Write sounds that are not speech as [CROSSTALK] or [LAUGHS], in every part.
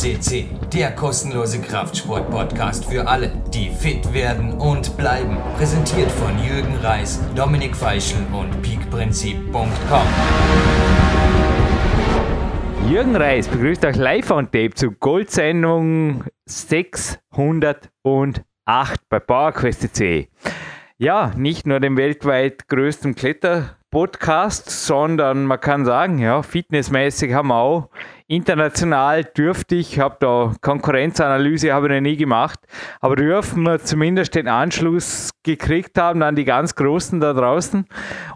CC, der kostenlose Kraftsport-Podcast für alle, die fit werden und bleiben. Präsentiert von Jürgen Reis, Dominik Feischl und peakprinzip.com. Jürgen Reis begrüßt euch live on tape zu Goldsendung 608 bei PowerQuest.de. Ja, nicht nur dem weltweit größten Kletter-Podcast, sondern man kann sagen, ja, fitnessmäßig haben wir auch international dürftig, habe da Konkurrenzanalyse habe ich noch nie gemacht, aber dürfen wir zumindest den Anschluss gekriegt haben an die ganz Großen da draußen.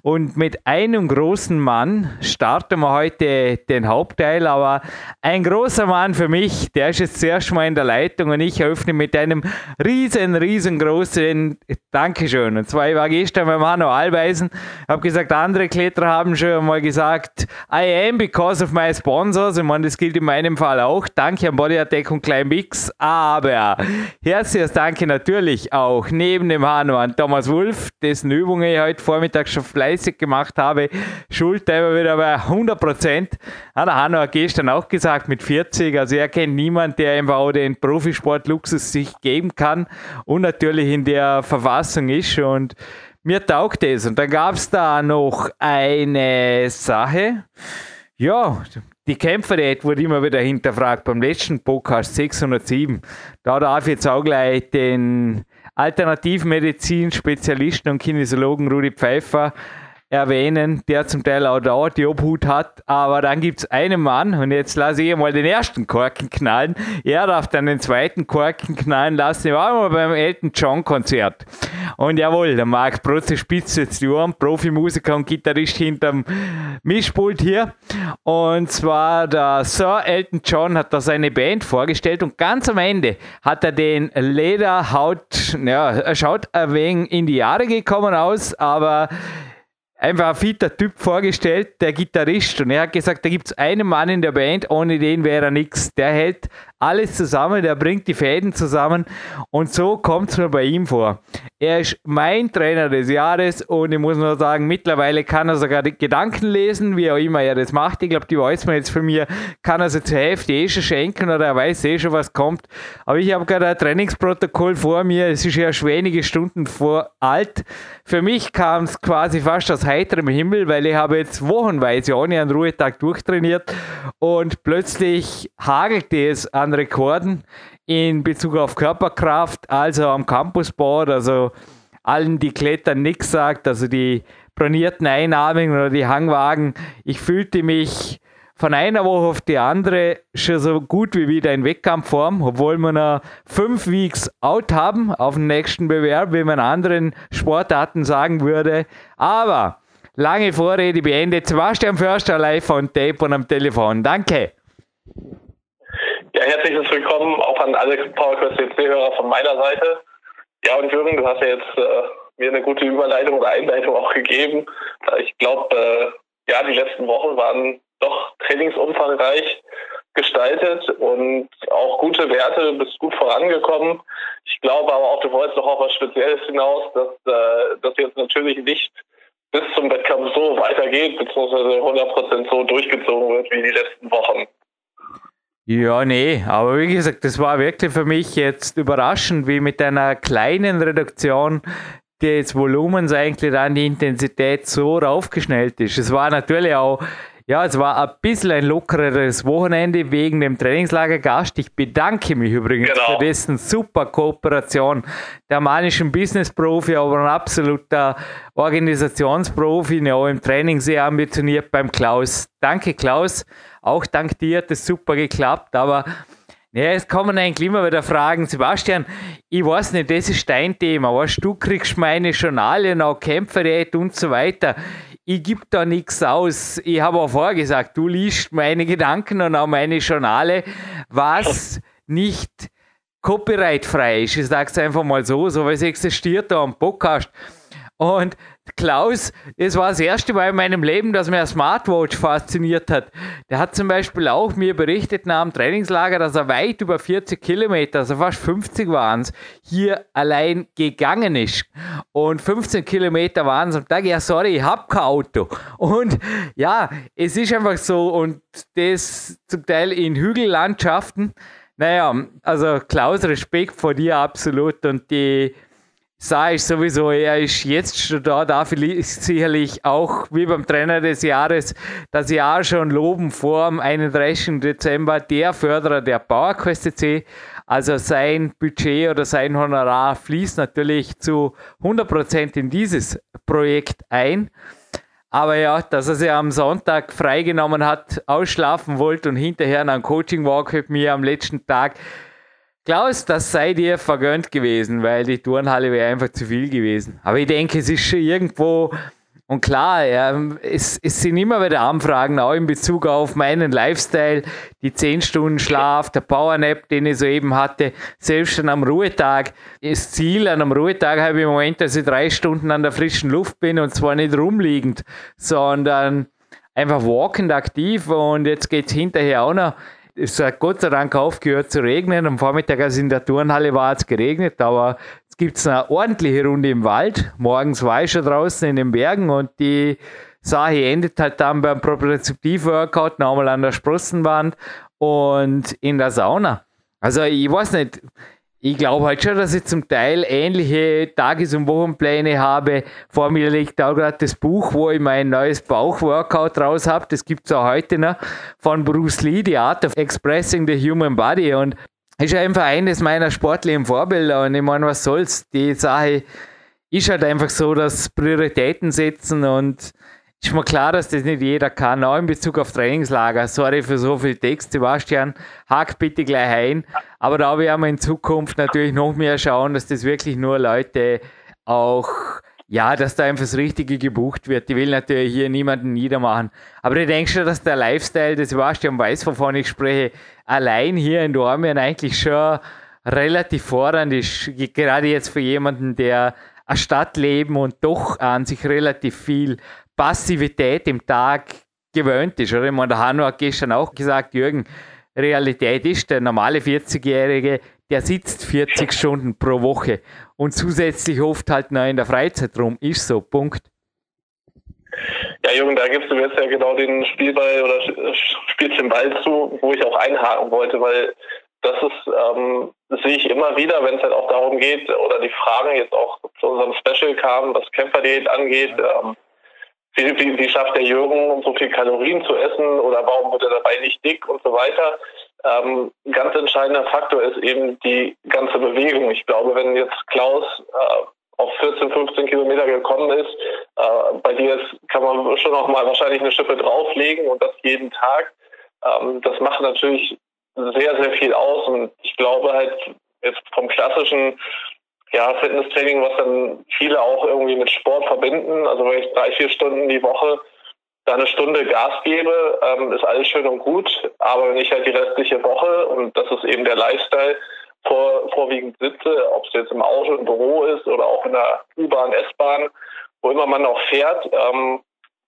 Und mit einem großen Mann starten wir heute den Hauptteil, aber ein großer Mann für mich, der ist jetzt zuerst mal in der Leitung und ich eröffne mit einem riesen, riesengroßen Dankeschön. Und zwar, ich war gestern beim Hanno Alweisen, habe gesagt, andere Kletterer haben schon mal gesagt, I am because of my sponsors. Ich meine, das gilt in meinem Fall auch. Danke an Body Attack und Klein Mix. Aber herzliches Danke natürlich auch neben dem Hanno an Thomas Wolf, dessen Übungen ich heute Vormittag schon fleißig gemacht habe. Schulter immer wieder bei 100 Prozent. Ja, der Hanno hat gestern auch gesagt, mit 40. Also er kennt niemanden, der einfach auch den Profisport-Luxus sich geben kann und natürlich in der Verfassung ist. Und mir taugt es. Und dann gab es da noch eine Sache. Ja, die Kämpferdiät wurde immer wieder hinterfragt. Beim letzten Podcast 607, da darf ich jetzt auch gleich den Alternativmedizin-Spezialisten und Kinesiologen Rudi Pfeiffer erwähnen, der zum Teil auch da die Obhut hat. Aber dann gibt es einen Mann, und jetzt lasse ich mal den ersten Korken knallen. Er darf dann den zweiten Korken knallen lassen. Ich war mal beim Elton John Konzert. Und jawohl, der Marc Protze spitzt jetzt die Ohren, Profimusiker und Gitarrist hinterm Mischpult hier. Und zwar der Sir Elton John hat da seine Band vorgestellt und ganz am Ende hat er den Lederhaut, ja, er schaut ein wenig in die Jahre gekommen aus, aber einfach ein fitter Typ vorgestellt, der Gitarrist. Und er hat gesagt, da gibt es einen Mann in der Band, ohne den wäre er nichts. Der hält alles zusammen, der bringt die Fäden zusammen. Und so kommt es mir bei ihm vor. Er ist mein Trainer des Jahres und ich muss nur sagen, mittlerweile kann er sogar Gedanken lesen, wie auch immer er das macht. Ich glaube, die weiß man jetzt von mir, kann er sie zur Hälfte eh schon schenken oder er weiß eh schon, was kommt. Aber ich habe gerade ein Trainingsprotokoll vor mir, es ist ja schon wenige Stunden vor alt. Für mich kam es quasi fast aus heiterem Himmel, weil ich habe jetzt wochenweise ohne einen Ruhetag durchtrainiert und plötzlich hagelte es an Rekorden in Bezug auf Körperkraft, also am Campusboard, also allen, die klettern, nichts sagt, also die bronierten Einarmigen oder die Hangwagen. Ich fühlte mich von einer Woche auf die andere schon so gut wie wieder in Wettkampfform, obwohl wir noch fünf Weeks out haben auf dem nächsten Bewerb, wie man anderen Sportarten sagen würde. Aber lange Vorrede beendet. Sebastian Förster live on Tape und am Telefon. Danke. Ja, herzliches Willkommen auch an alle PowerQuest CC-Hörer von meiner Seite. Ja, und Jürgen, du hast ja jetzt äh, mir eine gute Überleitung oder Einleitung auch gegeben. Ich glaube, äh, ja, die letzten Wochen waren doch trainingsumfangreich gestaltet und auch gute Werte, bist gut vorangekommen. Ich glaube aber auch, du wolltest noch auf was Spezielles hinaus, dass äh, das jetzt natürlich nicht bis zum Wettkampf so weitergeht, beziehungsweise 100% so durchgezogen wird wie die letzten Wochen. Ja, nee, aber wie gesagt, das war wirklich für mich jetzt überraschend, wie mit einer kleinen Reduktion des Volumens eigentlich dann die Intensität so raufgeschnellt ist. Es war natürlich auch ja, es war ein bisschen ein lockereres Wochenende wegen dem Trainingslager Gast. Ich bedanke mich übrigens genau. für dessen super Kooperation. Der Mann ist ein Business-Profi, aber ein absoluter Organisationsprofi, ja, im Training sehr ambitioniert beim Klaus. Danke, Klaus. Auch dank dir hat es super geklappt, aber ja, es kommen eigentlich immer wieder Fragen. Sebastian, ich weiß nicht, das ist dein Thema. Weißt, du kriegst meine Journalien, auch Kämpferät und so weiter ich gebe da nichts aus. Ich habe auch vorher gesagt, du liest meine Gedanken und auch meine Journale, was nicht copyrightfrei ist. Ich sage es einfach mal so, so weil es existiert da am Podcast. Und Klaus, das war das erste Mal in meinem Leben, dass mir eine Smartwatch fasziniert hat. Der hat zum Beispiel auch mir berichtet nach dem Trainingslager, dass er weit über 40 Kilometer, also fast 50 waren es, hier allein gegangen ist. Und 15 Kilometer waren es am Tag. Ja, sorry, ich habe kein Auto. Und ja, es ist einfach so. Und das zum Teil in Hügellandschaften. Naja, also Klaus, Respekt vor dir absolut. Und die sage ich sowieso, er ist jetzt schon da, darf ich sicherlich auch wie beim Trainer des Jahres das Jahr schon loben vor dem 31. Dezember der Förderer der PowerQuest C. Also sein Budget oder sein Honorar fließt natürlich zu 100% in dieses Projekt ein. Aber ja, dass er sich am Sonntag freigenommen hat, ausschlafen wollte und hinterher einen Coaching-Walk mit mir am letzten Tag, Klaus, das sei dir vergönnt gewesen, weil die Turnhalle wäre einfach zu viel gewesen. Aber ich denke, es ist schon irgendwo, und klar, ja, es, es sind immer wieder Anfragen, auch in Bezug auf meinen Lifestyle, die 10 Stunden Schlaf, der Powernap, den ich soeben hatte, selbst an einem Ruhetag. Das Ziel an einem Ruhetag habe ich im Moment, dass ich drei Stunden an der frischen Luft bin und zwar nicht rumliegend, sondern einfach walkend aktiv und jetzt geht es hinterher auch noch es hat Gott sei Dank aufgehört zu regnen. Am Vormittag, als in der Turnhalle war, es geregnet, aber es gibt eine ordentliche Runde im Wald. Morgens war ich schon draußen in den Bergen und die Sache endet halt dann beim Propriozeptiv-Workout, nochmal an der Sprossenwand und in der Sauna. Also ich weiß nicht, ich glaube halt schon, dass ich zum Teil ähnliche Tages- und Wochenpläne habe. Vor mir liegt auch gerade das Buch, wo ich mein neues Bauchworkout raus habe. Das gibt es auch heute noch von Bruce Lee, The Art of Expressing the Human Body. Und ist einfach eines meiner sportlichen Vorbilder. Und ich meine, was soll's? Die Sache ist halt einfach so, dass Prioritäten setzen und ist mir klar, dass das nicht jeder kann, auch in Bezug auf Trainingslager. Sorry für so viel Text, Sebastian. Hack bitte gleich ein. Aber da werden wir in Zukunft natürlich noch mehr schauen, dass das wirklich nur Leute auch, ja, dass da einfach das Richtige gebucht wird. Die will natürlich hier niemanden niedermachen. Aber ich denke schon, dass der Lifestyle, das Sebastian weiß, wovon ich spreche, allein hier in Dormien eigentlich schon relativ fordernd ist. Gerade jetzt für jemanden, der eine Stadt leben und doch an sich relativ viel Passivität im Tag gewöhnt ist. Oder? Ich meine, der Hanno hat gestern auch gesagt, Jürgen, Realität ist, der normale 40-Jährige, der sitzt 40 Stunden pro Woche und zusätzlich oft halt noch in der Freizeit rum. Ist so, Punkt. Ja, Jürgen, da gibst du jetzt ja genau den Spielball oder spielst den Ball zu, wo ich auch einhaken wollte, weil das ist, ähm, das sehe ich immer wieder, wenn es halt auch darum geht, oder die Fragen jetzt auch zu unserem Special kamen, was Kämpferdiät angeht, ähm, wie, wie, wie schafft der Jürgen, so viel Kalorien zu essen oder warum wird er dabei nicht dick und so weiter. Ähm, ganz entscheidender Faktor ist eben die ganze Bewegung. Ich glaube, wenn jetzt Klaus äh, auf 14, 15 Kilometer gekommen ist, äh, bei dir ist, kann man schon noch mal wahrscheinlich eine Schippe drauflegen und das jeden Tag. Ähm, das macht natürlich sehr, sehr viel aus und ich glaube halt jetzt vom klassischen ja, Fitnesstraining, was dann viele auch irgendwie mit Sport verbinden. Also wenn ich drei, vier Stunden die Woche da eine Stunde Gas gebe, ähm, ist alles schön und gut. Aber wenn ich halt die restliche Woche, und das ist eben der Lifestyle, vor, vorwiegend sitze, ob es jetzt im Auto, im Büro ist oder auch in der U-Bahn, S-Bahn, wo immer man auch fährt, ähm,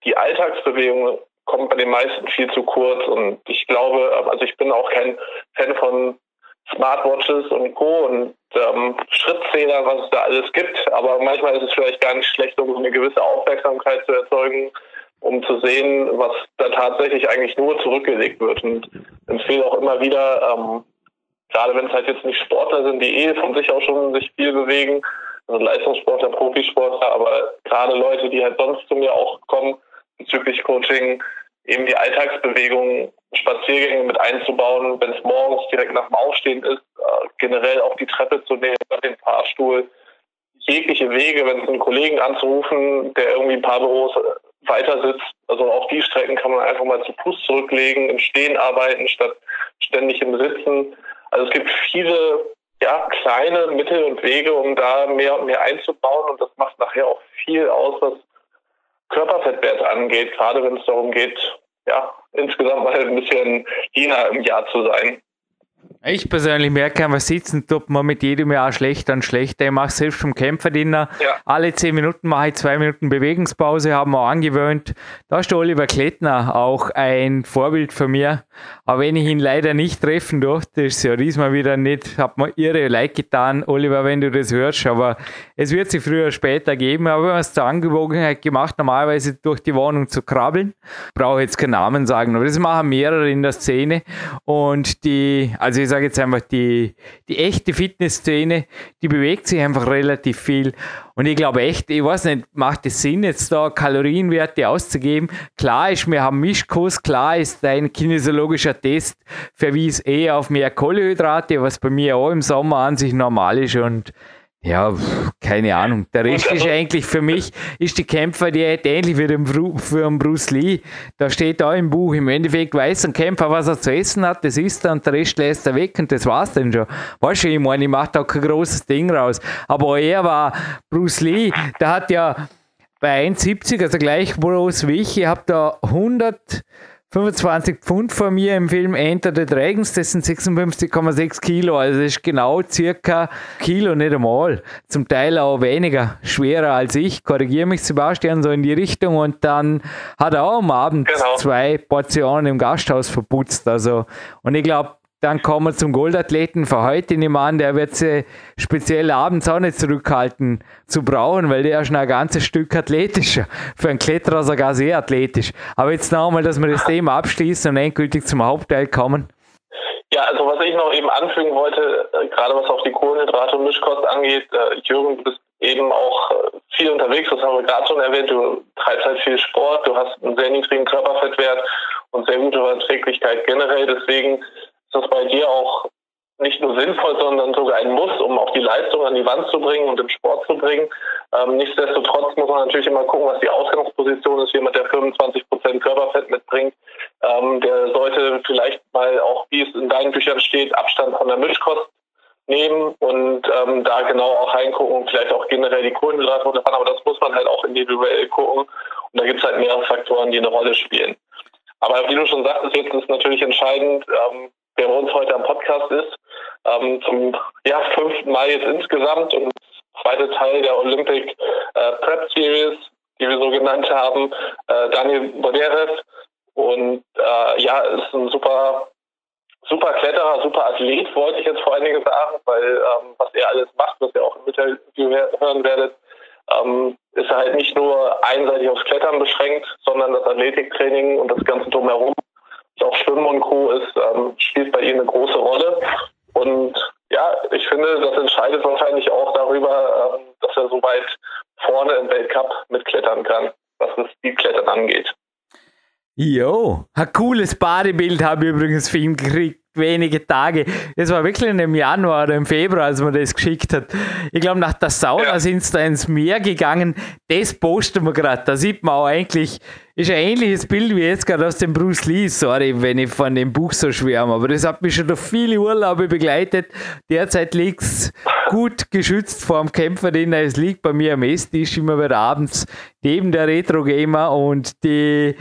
die Alltagsbewegung kommt bei den meisten viel zu kurz. Und ich glaube, also ich bin auch kein Fan von Smartwatches und Co. und ähm, Schrittzähler, was es da alles gibt. Aber manchmal ist es vielleicht gar nicht schlecht, um eine gewisse Aufmerksamkeit zu erzeugen, um zu sehen, was da tatsächlich eigentlich nur zurückgelegt wird. Und empfehle auch immer wieder, ähm, gerade wenn es halt jetzt nicht Sportler sind, die eh von sich auch schon sich viel bewegen, also Leistungssportler, Profisportler, aber gerade Leute, die halt sonst zu mir auch kommen bezüglich Coaching, eben die Alltagsbewegung, Spaziergänge mit einzubauen, wenn es morgens direkt nach dem Aufstehen ist, äh, generell auch die Treppe zu nehmen, den Fahrstuhl, jegliche Wege, wenn es einen Kollegen anzurufen, der irgendwie ein paar Büros weiter sitzt. Also auch die Strecken kann man einfach mal zu Fuß zurücklegen, im Stehen arbeiten statt ständig im Sitzen. Also es gibt viele ja, kleine Mittel und Wege, um da mehr und mehr einzubauen und das macht nachher auch viel aus, was Körperfettwert angeht, gerade wenn es darum geht, ja, insgesamt mal ein bisschen leaner im Jahr zu sein. Ich persönlich merke einfach, sitzen tut man mit jedem Jahr schlechter und schlechter. Ich mache selbst vom Kämpferdiener. Ja. Alle zehn Minuten mache ich zwei Minuten Bewegungspause, haben wir angewöhnt. Da ist der Oliver Klettner auch ein Vorbild für mir. Aber wenn ich ihn leider nicht treffen durfte, ist es ja diesmal wieder nicht, hat mir irre Leid getan, Oliver, wenn du das hörst. Aber es wird sich früher oder später geben. Aber wir haben es zur Angewohnheit gemacht, normalerweise durch die Wohnung zu krabbeln. Ich brauche jetzt keinen Namen sagen, aber das machen mehrere in der Szene. Und die, also ich sage jetzt einfach, die, die echte Fitnessszene, die bewegt sich einfach relativ viel. Und ich glaube echt, ich weiß nicht, macht es Sinn, jetzt da Kalorienwerte auszugeben? Klar ist, wir haben Mischkurs, klar ist dein kinesiologischer Test verwies eher auf mehr Kohlenhydrate, was bei mir auch im Sommer an sich normal ist und ja, keine Ahnung. Der [LAUGHS] Rest ist eigentlich für mich, ist die Kämpfer, die hätte ähnlich wie dem, für den Bruce Lee. Da steht da im Buch, im Endeffekt weiß ein Kämpfer, was er zu essen hat, das isst er und der Rest lässt er weg und das war's dann schon. Weißt du, ich meine, ich mache da kein großes Ding raus. Aber er war, Bruce Lee, der hat ja bei 1,70, also gleich groß wie ich, ich habe da 100 25 Pfund vor mir im Film Enter the Dragons, das sind 56,6 Kilo, also das ist genau circa Kilo, nicht einmal. Zum Teil auch weniger, schwerer als ich. Korrigiere mich Sebastian so in die Richtung und dann hat er auch am Abend genau. zwei Portionen im Gasthaus verputzt. Also, und ich glaube, dann kommen wir zum Goldathleten für heute. Nehme an, der wird sie speziell abends auch nicht zurückhalten zu brauchen, weil der ist schon ein ganzes Stück athletischer. Für einen Kletterer sogar sehr athletisch. Aber jetzt noch einmal, dass wir das Thema abschließen und endgültig zum Hauptteil kommen. Ja, also was ich noch eben anfügen wollte, äh, gerade was auch die Kohlenhydrate und Mischkost angeht, äh, Jürgen, du bist eben auch äh, viel unterwegs, das haben wir gerade schon erwähnt, du treibst halt viel Sport, du hast einen sehr niedrigen Körperfettwert und sehr gute Verträglichkeit generell, deswegen das bei dir auch nicht nur sinnvoll, sondern sogar ein Muss, um auch die Leistung an die Wand zu bringen und im Sport zu bringen. Ähm, nichtsdestotrotz muss man natürlich immer gucken, was die Ausgangsposition ist. Jemand, der 25 Prozent Körperfett mitbringt, ähm, der sollte vielleicht mal auch, wie es in deinen Büchern steht, Abstand von der Mischkost nehmen und ähm, da genau auch reingucken und vielleicht auch generell die Kohlenhydrate runterfahren. Aber das muss man halt auch individuell gucken. Und da gibt es halt mehrere Faktoren, die eine Rolle spielen. Aber wie du schon sagtest, jetzt ist natürlich entscheidend, ähm, wer bei uns heute am Podcast ist. Ähm, zum ja, fünften Mal jetzt insgesamt und zweite Teil der Olympic äh, Prep Series, die wir so genannt haben. Äh, Daniel Boderes und äh, ja, ist ein super super Kletterer, super Athlet, wollte ich jetzt vor allen Dingen sagen, weil ähm, was er alles macht, was ihr auch im Interview hören werdet, ähm, ist er halt nicht nur einseitig aufs Klettern beschränkt, sondern das Athletiktraining und das Ganze drumherum auch Schwimmen und Co. ist, ähm, spielt bei ihm eine große Rolle. Und ja, ich finde, das entscheidet wahrscheinlich auch darüber, ähm, dass er so weit vorne im Weltcup mitklettern kann, was das Speedklettern angeht. Jo, ein cooles Badebild habe ich übrigens für ihn gekriegt wenige Tage. Das war wirklich im Januar oder im Februar, als man das geschickt hat. Ich glaube, nach der Sauna ja. sind sie da ins Meer gegangen. Das posten wir gerade. Da sieht man auch eigentlich, ist ein ähnliches Bild wie jetzt gerade aus dem Bruce Lee. Sorry, wenn ich von dem Buch so schwärme, aber das hat mich schon durch viele Urlaube begleitet. Derzeit liegt es gut geschützt vor dem Kämpfer, den es liegt bei mir am Esstisch immer wieder abends neben der Retro Gamer und die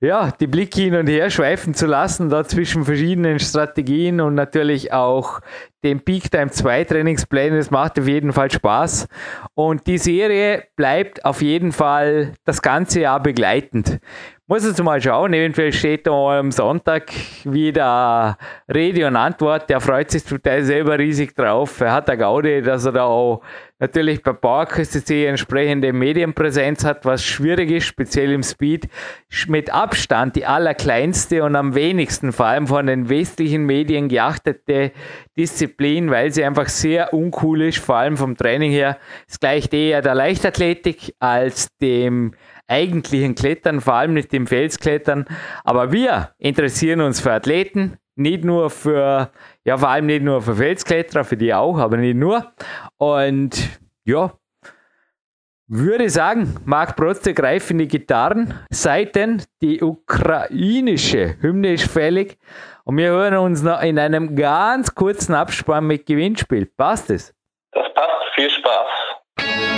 ja, die Blicke hin und her schweifen zu lassen, da zwischen verschiedenen Strategien und natürlich auch dem Peak Time 2 Trainingsplänen. Das macht auf jeden Fall Spaß. Und die Serie bleibt auf jeden Fall das ganze Jahr begleitend. Muss jetzt mal schauen, eventuell steht da am Sonntag wieder Rede und Antwort. Der freut sich total selber riesig drauf. Er hat eine Gaudi, dass er da auch natürlich bei PowerQuest.de entsprechende Medienpräsenz hat, was schwierig ist, speziell im Speed. Mit Abstand die allerkleinste und am wenigsten, vor allem von den westlichen Medien geachtete Disziplin, weil sie einfach sehr uncool ist, vor allem vom Training her. Es gleicht eher der Leichtathletik als dem eigentlichen Klettern, vor allem nicht dem Felsklettern. Aber wir interessieren uns für Athleten, nicht nur für, ja, vor allem nicht nur für Felskletterer, für die auch, aber nicht nur. Und ja, würde sagen, Marc Protze greift in die Gitarren. Seiten, die ukrainische Hymne ist fällig. Und wir hören uns noch in einem ganz kurzen Abspann mit Gewinnspiel. Passt es? Das passt. Viel Spaß.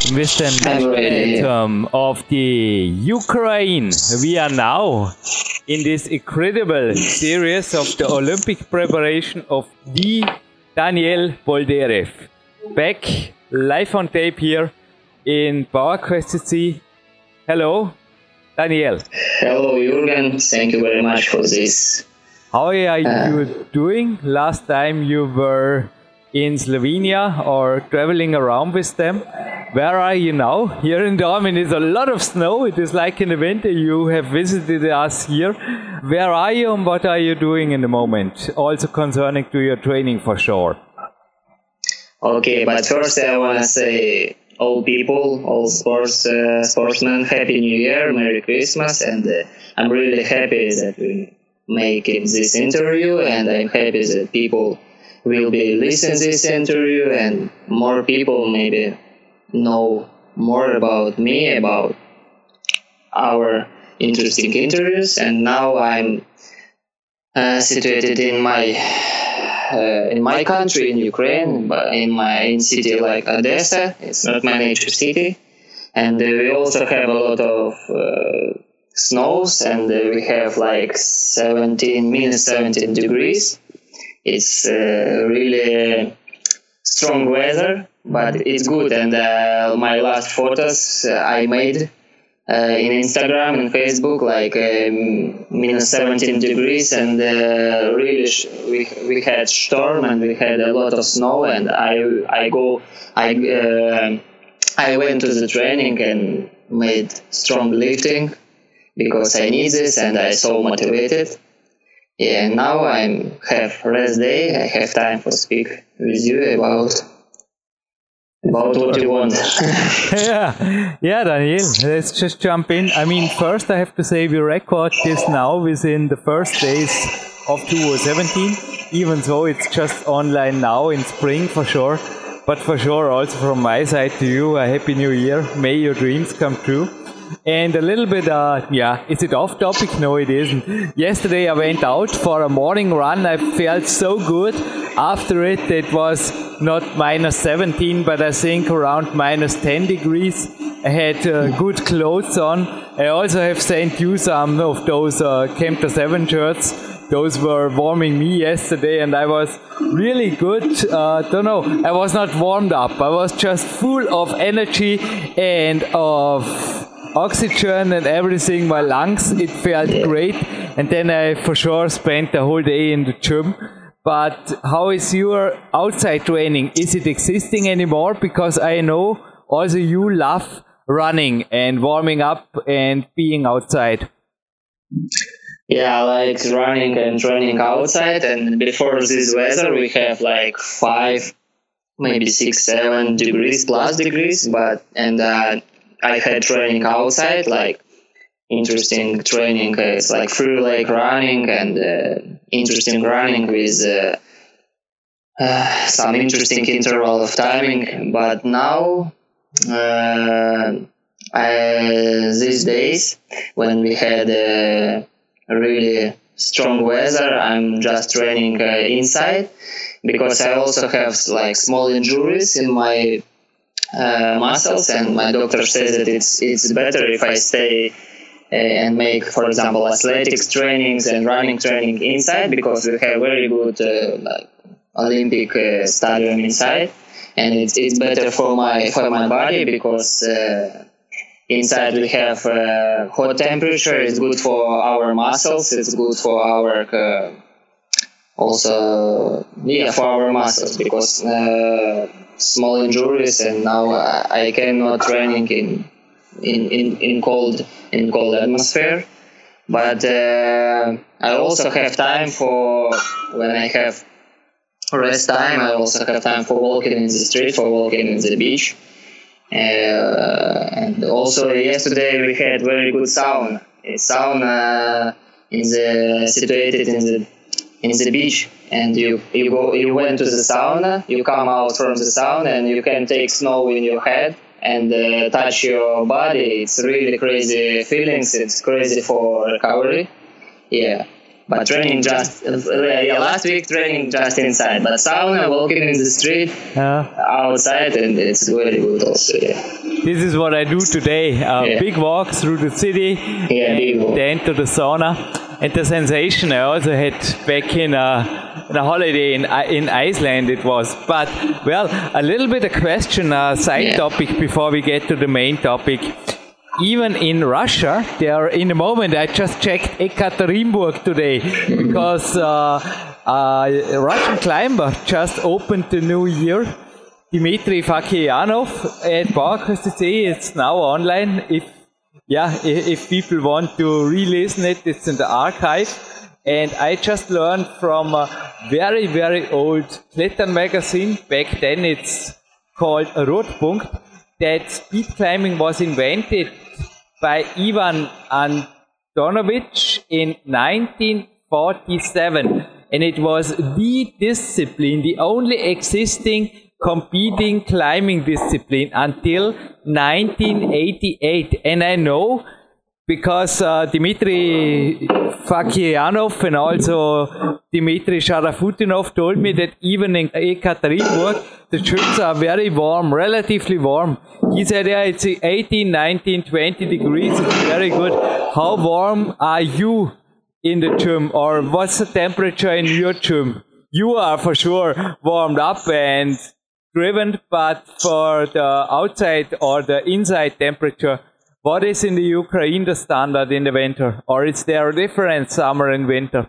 The national of the Ukraine. We are now in this incredible series of the Olympic preparation of the Daniel Boldyrev. Back live on tape here in PowerQuest Hello, Daniel. Hello, Jürgen. Thank you very much for this. How are you uh, doing? Last time you were in Slovenia or traveling around with them. Where are you now? Here in Dormin is a lot of snow. It is like in the winter. You have visited us here. Where are you and what are you doing in the moment? Also concerning to your training for sure. Okay, but first I want to say all people, all sports uh, sportsmen, Happy New Year, Merry Christmas, and uh, I'm really happy that we make this interview, and I'm happy that people will be listening this interview and more people maybe know more about me about our interesting interviews. And now i'm uh, situated in my uh, in my country in ukraine but in my in city like odessa. It's not my native city. And uh, we also have a lot of uh, snows and we have like 17 minus 17 degrees it's uh, really strong weather, but it's good. And uh, my last photos uh, I made uh, in Instagram and Facebook, like um, minus 17 degrees, and uh, really sh- we we had storm and we had a lot of snow. And I I go I uh, I went to the training and made strong lifting because I need this and I so motivated yeah, now I'm have rest day. I have time to speak with you about about what you want. [LAUGHS] yeah, yeah, Daniel. Let's just jump in. I mean, first I have to say we record this now within the first days of 2017. Even though it's just online now in spring for sure, but for sure also from my side to you a happy new year. May your dreams come true. And a little bit, uh, yeah, is it off topic? No, it isn't. Yesterday I went out for a morning run. I felt so good after it. It was not minus 17, but I think around minus 10 degrees. I had uh, good clothes on. I also have sent you some of those uh, Kempter 7 shirts. Those were warming me yesterday, and I was really good. Uh, don't know, I was not warmed up. I was just full of energy and of oxygen and everything, my lungs, it felt great. And then I for sure spent the whole day in the gym. But how is your outside training? Is it existing anymore? Because I know also you love running and warming up and being outside. Yeah, like running and training outside. And before this weather, we have like five, maybe six, seven degrees plus degrees. But and uh, I had training outside, like interesting training. Uh, it's like free leg running and uh, interesting running with uh, uh, [SIGHS] some interesting interval of timing. But now, uh, these days, when we had a really strong weather, I'm just training uh, inside because I also have like small injuries in my uh, muscles, and my doctor says that it's it's better if I stay uh, and make, for example, athletics trainings and running training inside because we have very good uh, like Olympic uh, stadium inside, and it's it's better for my for my body because. Uh, inside we have uh, hot temperature. It's good for our muscles. It's good for our also yeah for our muscles because small injuries, and now I cannot training in in, in, in cold in cold atmosphere. But uh, I also have time for when I have rest time. I also have time for walking in the street, for walking in the beach. Uh, and also yesterday we had very good sauna. A sauna in the situated in the in the beach and you you go you went to the sauna you come out from the sauna and you can take snow in your head and uh, touch your body it's really crazy feelings it's crazy for recovery yeah but training just uh, yeah, last week training just inside. But sauna, walking in the street, Yeah. outside, and it's very good also. Yeah, This is what I do today. A Yeah. big walk through the city, yeah, big walk. then to the sauna. And the sensation I also had back in a, in a holiday in, in Iceland it was. But, well, a little bit of question, a side Yeah. topic before we get to the main topic. Even in Russia, there in the moment I just checked Ekaterinburg today [LAUGHS] because uh, a Russian climber just opened the new year. Dmitry Fakirianov at CC. It's now online. If yeah, if, people want to re-listen it, it's in the archive. And I just learned from a very, very old Klettern magazine. Back then it's called Rotpunkt that speed climbing was invented by Ivan Antonovich in 1947. And it was the discipline, the only existing competing climbing discipline until 1988. And I know because uh, Dmitry Fakirianov and also Dmitry Sharafutdinov told me that even in Ekaterinburg, the gyms are very warm, relatively warm. He said, yeah, it's 18, 19, 20 degrees. It's very good. How warm are you in the gym or what's the temperature in your gym? You are for sure warmed up and driven, but for the outside or the inside temperature, what is in the Ukraine the standard in the winter? Or is there a different summer and winter?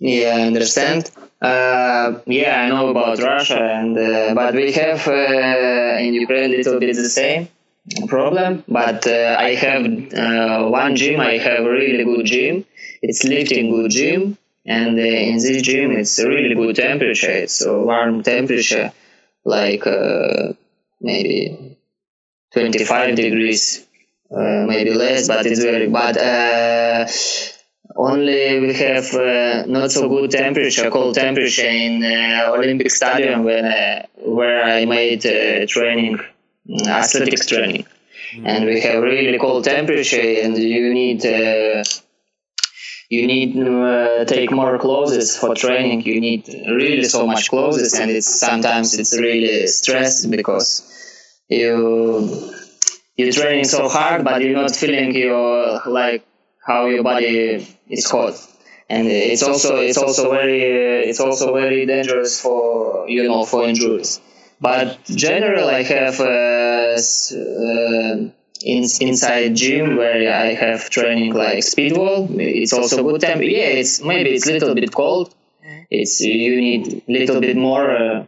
Yeah, I understand. Uh, yeah, I know about Russia, and uh, but we have uh, in Ukraine a little bit the same problem. But uh, I have uh, one gym. I have a really good gym. It's lifting good gym, and uh, in this gym it's a really good temperature. It's warm temperature, like uh, maybe 25 degrees, uh, maybe less, but it's very bad. Uh, only we have uh, not so good temperature, cold temperature in uh, Olympic Stadium when uh, where I made uh, training, mm, athletics training, and we have really cold temperature, and you need. You need to uh, take more clothes for training. You need really so much clothes, and it's sometimes it's really stress because you you're training so hard, but you're not feeling your like how your body is hot, and it's also it's also very it's also very dangerous for you know for injuries. But generally I have uh, uh, in, inside gym where I have training like speed wall. It's also good temp. Yeah, it's maybe it's a little bit cold. It's you need a little bit more uh,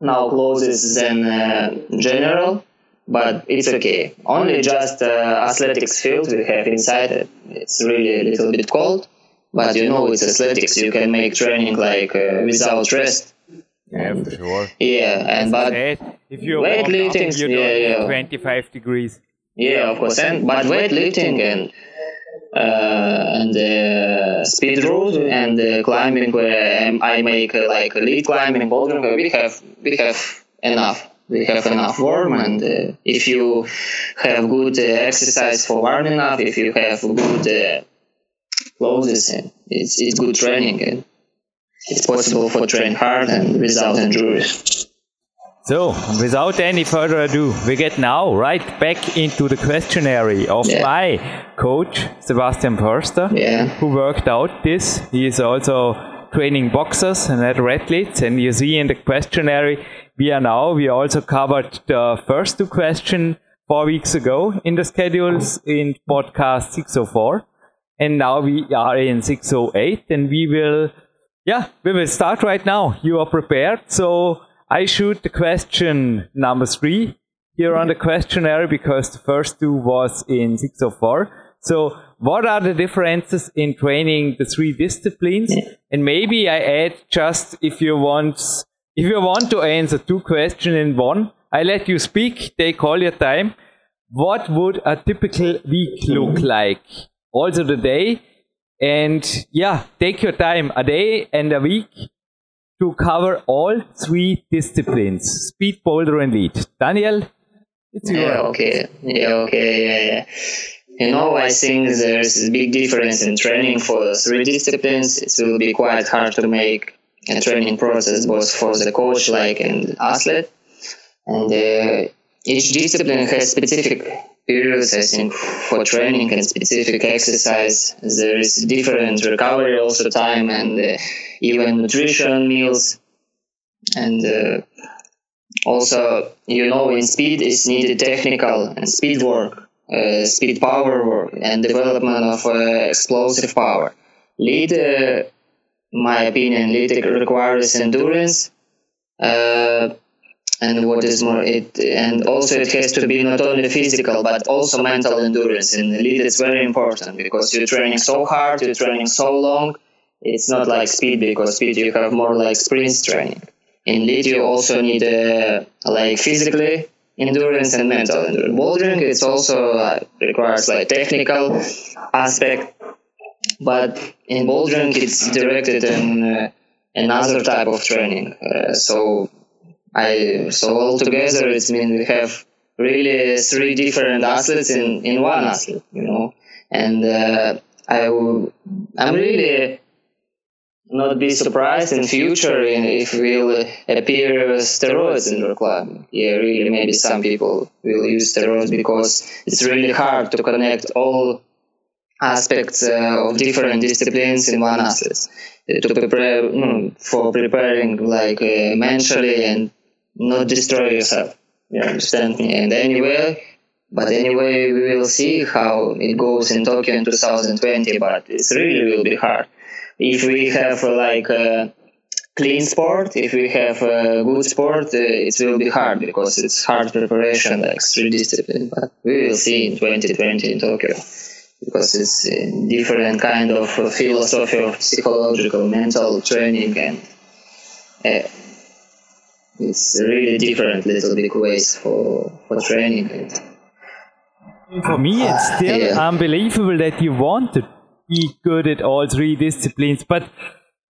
now clothes than uh, general, but it's okay. Only just uh, athletics field we have inside it. It's really a little bit cold, but you know it's athletics. You can make training like uh, without rest. Yeah, for sure. Yeah, and but if you're Weightlifting, you're yeah, yeah. 25 degrees. Yeah, of course, and but weightlifting and uh, and uh, speed route and uh, climbing where um, I make uh, like a lead climbing, bouldering. We have we have enough. We have enough warm, and uh, if you have good uh, exercise for warming up, if you have good uh, clothes, and it's it's good training, and it's possible for train hard and without injuries. So, without any further ado, we get now right back into the questionnaire of Yeah. my coach, Sebastian Förster, Yeah. who worked out this. He is also training boxers and athletes, and you see in the questionnaire, we are now, we also covered the first two questions four weeks ago in the schedules in podcast 604, and now we are in 608, and we will yeah, we will start right now. You are prepared. So I shoot the question number three here on the mm-hmm. questionnaire because the first two was in 604. So what are the differences in training the three disciplines? And maybe I add just if you want, if you want to answer two questions in one, I let you speak, take all your time. What would a typical week look mm-hmm. like? Also the day and yeah, take your time, a day and a week to cover all three disciplines speed, boulder, and lead. Daniel, it's your Yeah, okay. Yeah, okay. Yeah, yeah. you know, I think there's a big difference in training for three disciplines. It will be quite hard to make a training process both for the coach, like and athlete. And uh, each discipline has specific periods, I think, for training and specific exercise. There is different recovery also time and uh, even nutrition meals. And uh, also, you know, in speed is needed technical and speed work, uh, speed power work, and development of uh, explosive power. Lead, uh, my opinion, lead requires endurance. And what is more it and also it has to be not only physical but also mental endurance. In lead it's very important because you're training so hard you're training so long it's not like speed because speed you have more like sprint training. In lead you also need uh, like physically endurance and mental endurance. Bouldering it's also uh, requires like technical aspect but in bouldering it's directed in uh, another type of training. Uh, so I so altogether it means we have really three different athletes in, in one athlete, you know, and uh, I w- I'm really not be surprised in future if will appear steroids in the club. Yeah, really, maybe some people will use steroids because it's really hard to connect all aspects uh, of different disciplines in one athlete. To prepare mm, for preparing like uh, mentally and not destroy yourself. You understand me? And anyway, but anyway, we will see how it goes in Tokyo in 2020. But it really will be hard if we have like a clean sport. If we have a good sport, uh, it will be hard because it's hard preparation, like discipline. But we will see in 2020 in Tokyo because it's a different kind of philosophy of psychological, mental training and. Uh, it's really different little bit ways for for training it. For me, it's ah, still yeah. unbelievable that you want to be good at all three disciplines. But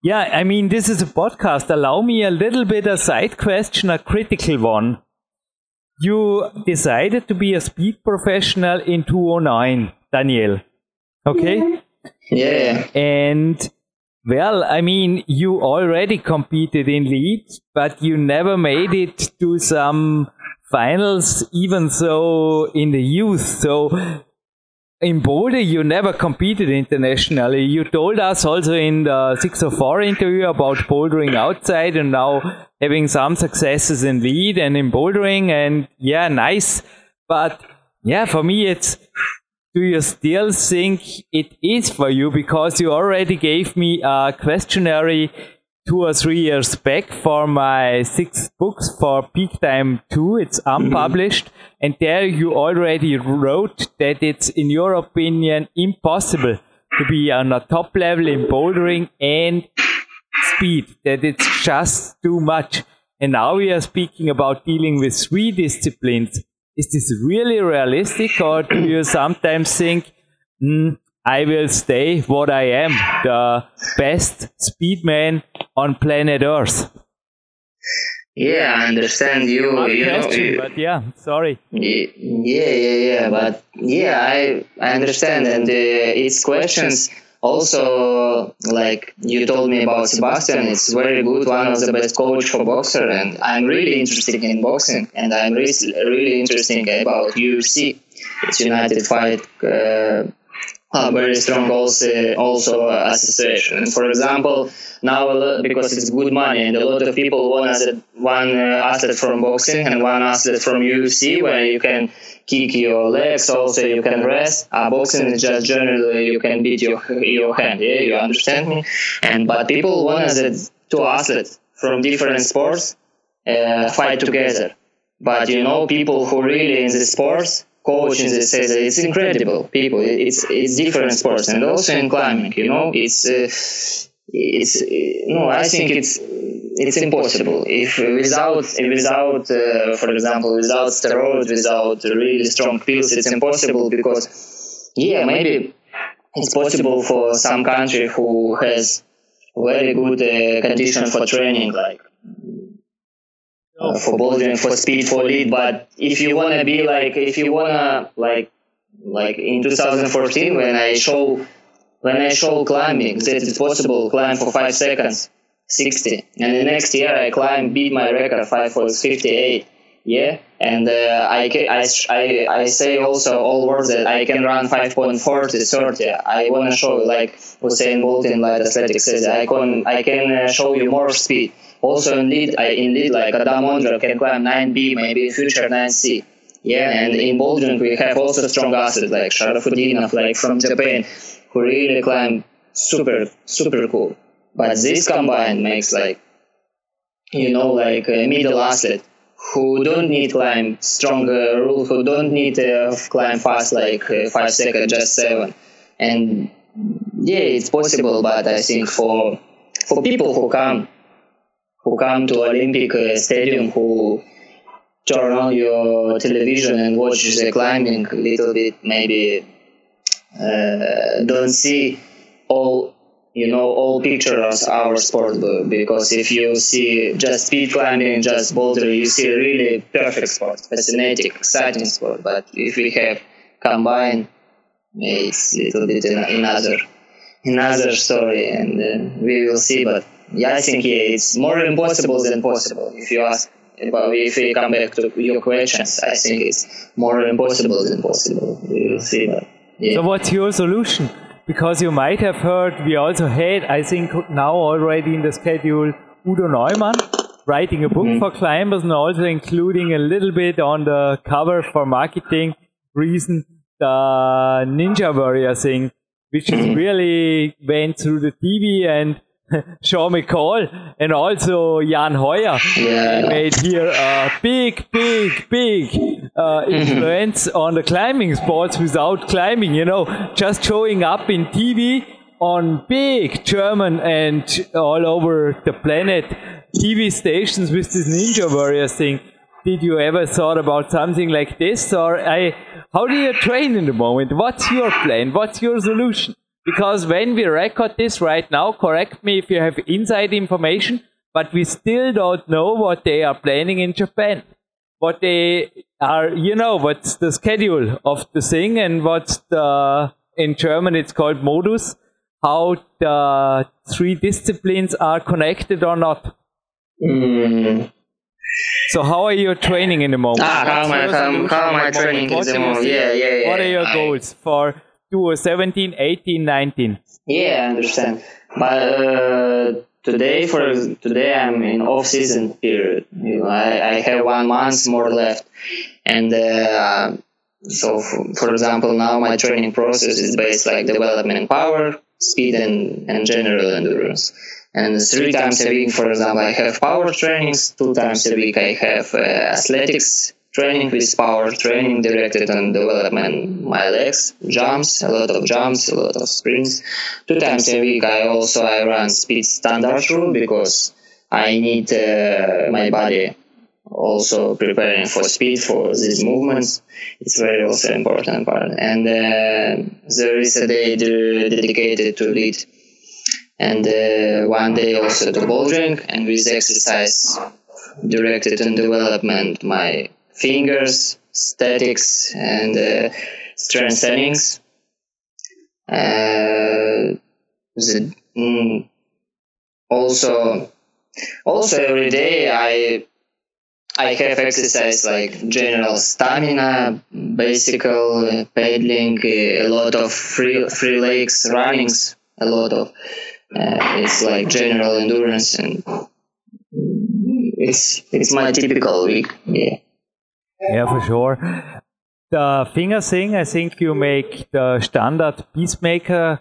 yeah, I mean, this is a podcast. Allow me a little bit a side question, a critical one. You decided to be a speed professional in 2009, Daniel. Okay? Yeah. And well, I mean, you already competed in leads, but you never made it to some finals, even so in the youth. So in Boulder, you never competed internationally. You told us also in the 604 interview about bouldering outside and now having some successes in lead and in bouldering. And yeah, nice. But yeah, for me, it's do you still think it is for you? Because you already gave me a questionnaire two or three years back for my six books for Peak Time 2. It's mm-hmm. unpublished. Mm-hmm. And there you already wrote that it's, in your opinion, impossible to be on a top level in bouldering and speed, that it's just too much. And now we are speaking about dealing with three disciplines is this really realistic or do you sometimes think mm, I will stay what I am, the best speedman on planet Earth? Yeah, I understand you. you question, know, you, but yeah, sorry. Yeah, yeah, yeah, but yeah, I I understand, and uh, it's questions also like you told me about Sebastian, it's very good, one of the best coach for boxer, and I'm really interested in boxing, and I'm really really interested about UFC. It's United Fight. Uh, a very strong also also association. For example, now because it's good money and a lot of people want asset, one uh, asset from boxing and one asset from UFC where you can kick your legs, also you can rest. Uh, boxing is just generally you can beat your your hand. Yeah, you understand me. And but people want that two athletes from different sports uh, fight together. But you know, people who really in the sports coach in this says it's incredible. People, it's it's different sports, and also in climbing. You know, it's. Uh, it's no i think it's it's impossible if without without uh, for example without steroids without really strong pills it's impossible because yeah maybe it's possible for some country who has very good uh, condition for training like uh, Uh, for bouldering for speed for lead but if you want to be like if you want to like like in 2014 when I show when I show climbing that it's possible climb for five seconds, 60, and the next year I climb beat my record five for 58. Yeah, and uh, I, can, I, I, I say also all words that I can run 5.4 to 30. I want to show like Usain Bolt in light athletics says I can I can uh, show you more speed. Also in lead, I, in lead like Adam Ondra can climb 9B, maybe future 9C. Yeah, and in bouldering we have also strong athletes like Sharafutdinov, like from Japan, who really climb super super cool. But this combined makes like you know like a middle athlete who don't need climb strong uh, rule, who don't need uh, climb fast like uh, five seconds, just seven. And yeah, it's possible, but I think for for people who come who come to Olympic uh, Stadium, who turn on your television and watch the climbing a little bit, maybe uh, don't see all you know all pictures our sport because if you see just speed climbing just boulder you see really perfect sport fascinating exciting sport. But if we have combined it's a little bit another another story and uh, we will see. But yeah i think yeah, it's more impossible than possible if you ask. But if we come back to your questions i think it's more impossible than possible. We will see but yeah. so what's your solution because you might have heard we also had, I think now already in the schedule, Udo Neumann writing a book mm-hmm. for climbers and also including a little bit on the cover for marketing reason the Ninja Warrior thing, which is mm-hmm. really went through the TV and [LAUGHS] Sean McColl and also Jan Hojer yeah. made here a big, big, big uh, mm-hmm. influence on the climbing sports without climbing, you know, just showing up in TV on big German and all over the planet TV stations with this Ninja Warrior thing. Did you ever thought about something like this or I, how do you train in the moment? What's your plan? What's your solution? Because when we record this right now, correct me if you have inside information, but we still don't know what they are planning in Japan. What they are, you know, what's the schedule of the thing and what's the, in German it's called modus, how the three disciplines are connected or not. Mm. So how are you training in the moment? Ah, how am I, how, how am I training in the moment? Yeah, yeah, yeah. What are your I, goals for 17, 18, 19. Yeah, I understand. But uh, today, for today, I'm in off-season period. You know, I, I have one month more left, and uh, so for, for example, now my training process is based like development in power, speed, and, and general endurance. And three times a week, for example, I have power trainings. Two times a week, I have uh, athletics training with power training directed on development. My legs jumps a lot of jumps a lot of sprints. Two times a week i also i run speed standard rule because i need uh, my body also preparing for speed for these movements. It's very also important part. And uh, there is a day dedicated to lead. And uh, one day also to bouldering. And with exercise directed on development my fingers, statics, and uh, strength settings. Uh, the, mm, also, also every day I I have exercise like general stamina, basic uh, paddling, a lot of free free legs runnings, a lot of uh, it's like general endurance and it's it's my typical week. Yeah. Yeah, for sure. The finger thing, I think you make the standard Beastmaker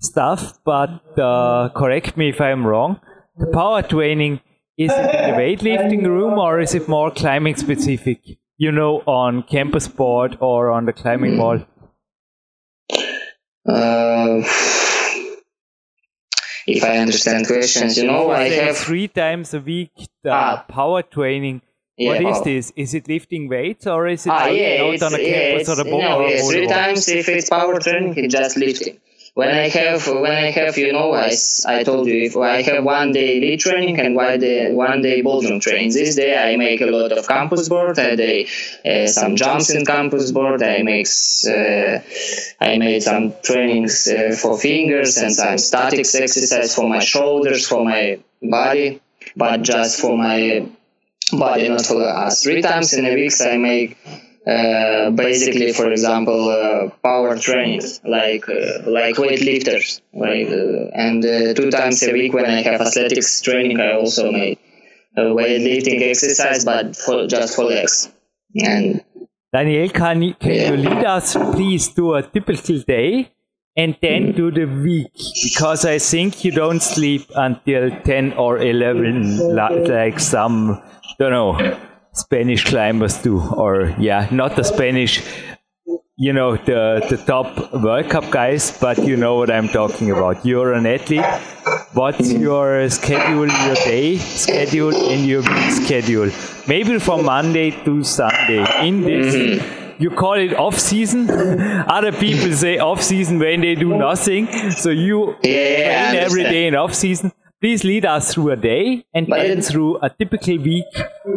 stuff, but uh, correct me if I'm wrong. The power training, is it in the weightlifting room or is it more climbing specific? You know, on campus sport or on the climbing wall? Uh, if I understand questions, you know, I have three times a week the ah. power training yeah, what is this? Is it lifting weights or is it ah, yeah, out on a campus yeah, or a boat? No, or three times if it's power training, it's just lifting. when I have when I have you know I, I told you if I have one day lead training and one day one day bouldering training. This day I make a lot of campus board. I do uh, some jumps in campus board. I make uh, I made some trainings uh, for fingers and some statics exercise for my shoulders for my body, but just for my body, not for us. Three times in a week I make uh, basically, for example, uh, power trainings like uh, like weightlifters, like uh, and uh, two times a week when I have athletics training, I also make weightlifting exercise, but for just for legs. And Daniel, can you, can yeah. you lead us please to a typical day? and then do the week because I think you don't sleep until 10 or 11 like some don't know Spanish climbers do, or yeah, not the Spanish, you know, the the top World Cup guys, but you know what I'm talking about. You're an athlete. What's your schedule, your day schedule, and your week schedule? Maybe from Monday to Sunday. In this, mm-hmm. you call it off season. [LAUGHS] Other people say off season when they do nothing. So you yeah, train every day in off season. Please lead us through a day and but then through a typical week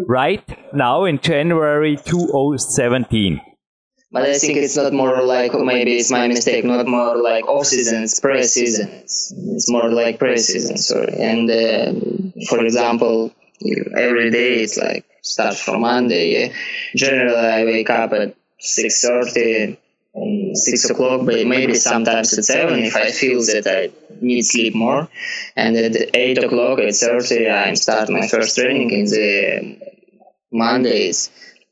right now in January 2017. But I think it's not more like, maybe it's my mistake, not more like off season, it's pre season. It's, more like pre season, sorry. And uh, for example, every day it's like start from Monday. Yeah? Generally, I wake up at 6.30 six o'clock, but maybe sometimes at seven if I feel that I need sleep more. And at eight o'clock, at thirty, I start my first training in the Mondays.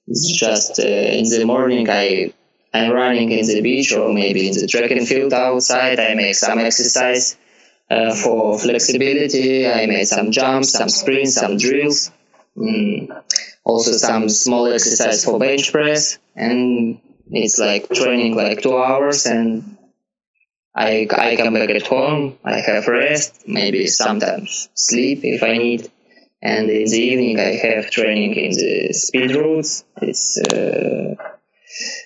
It's just uh, in the morning I I'm running in the beach or maybe in the track and field outside. I make some exercise uh, for flexibility. I make some jumps, some sprints, some drills. Mm. Also some small exercise for bench press and it's like training like two hours and I, I come back at home, I have rest, maybe sometimes sleep if I need. And in the evening, I have training in the speed routes. It's, uh,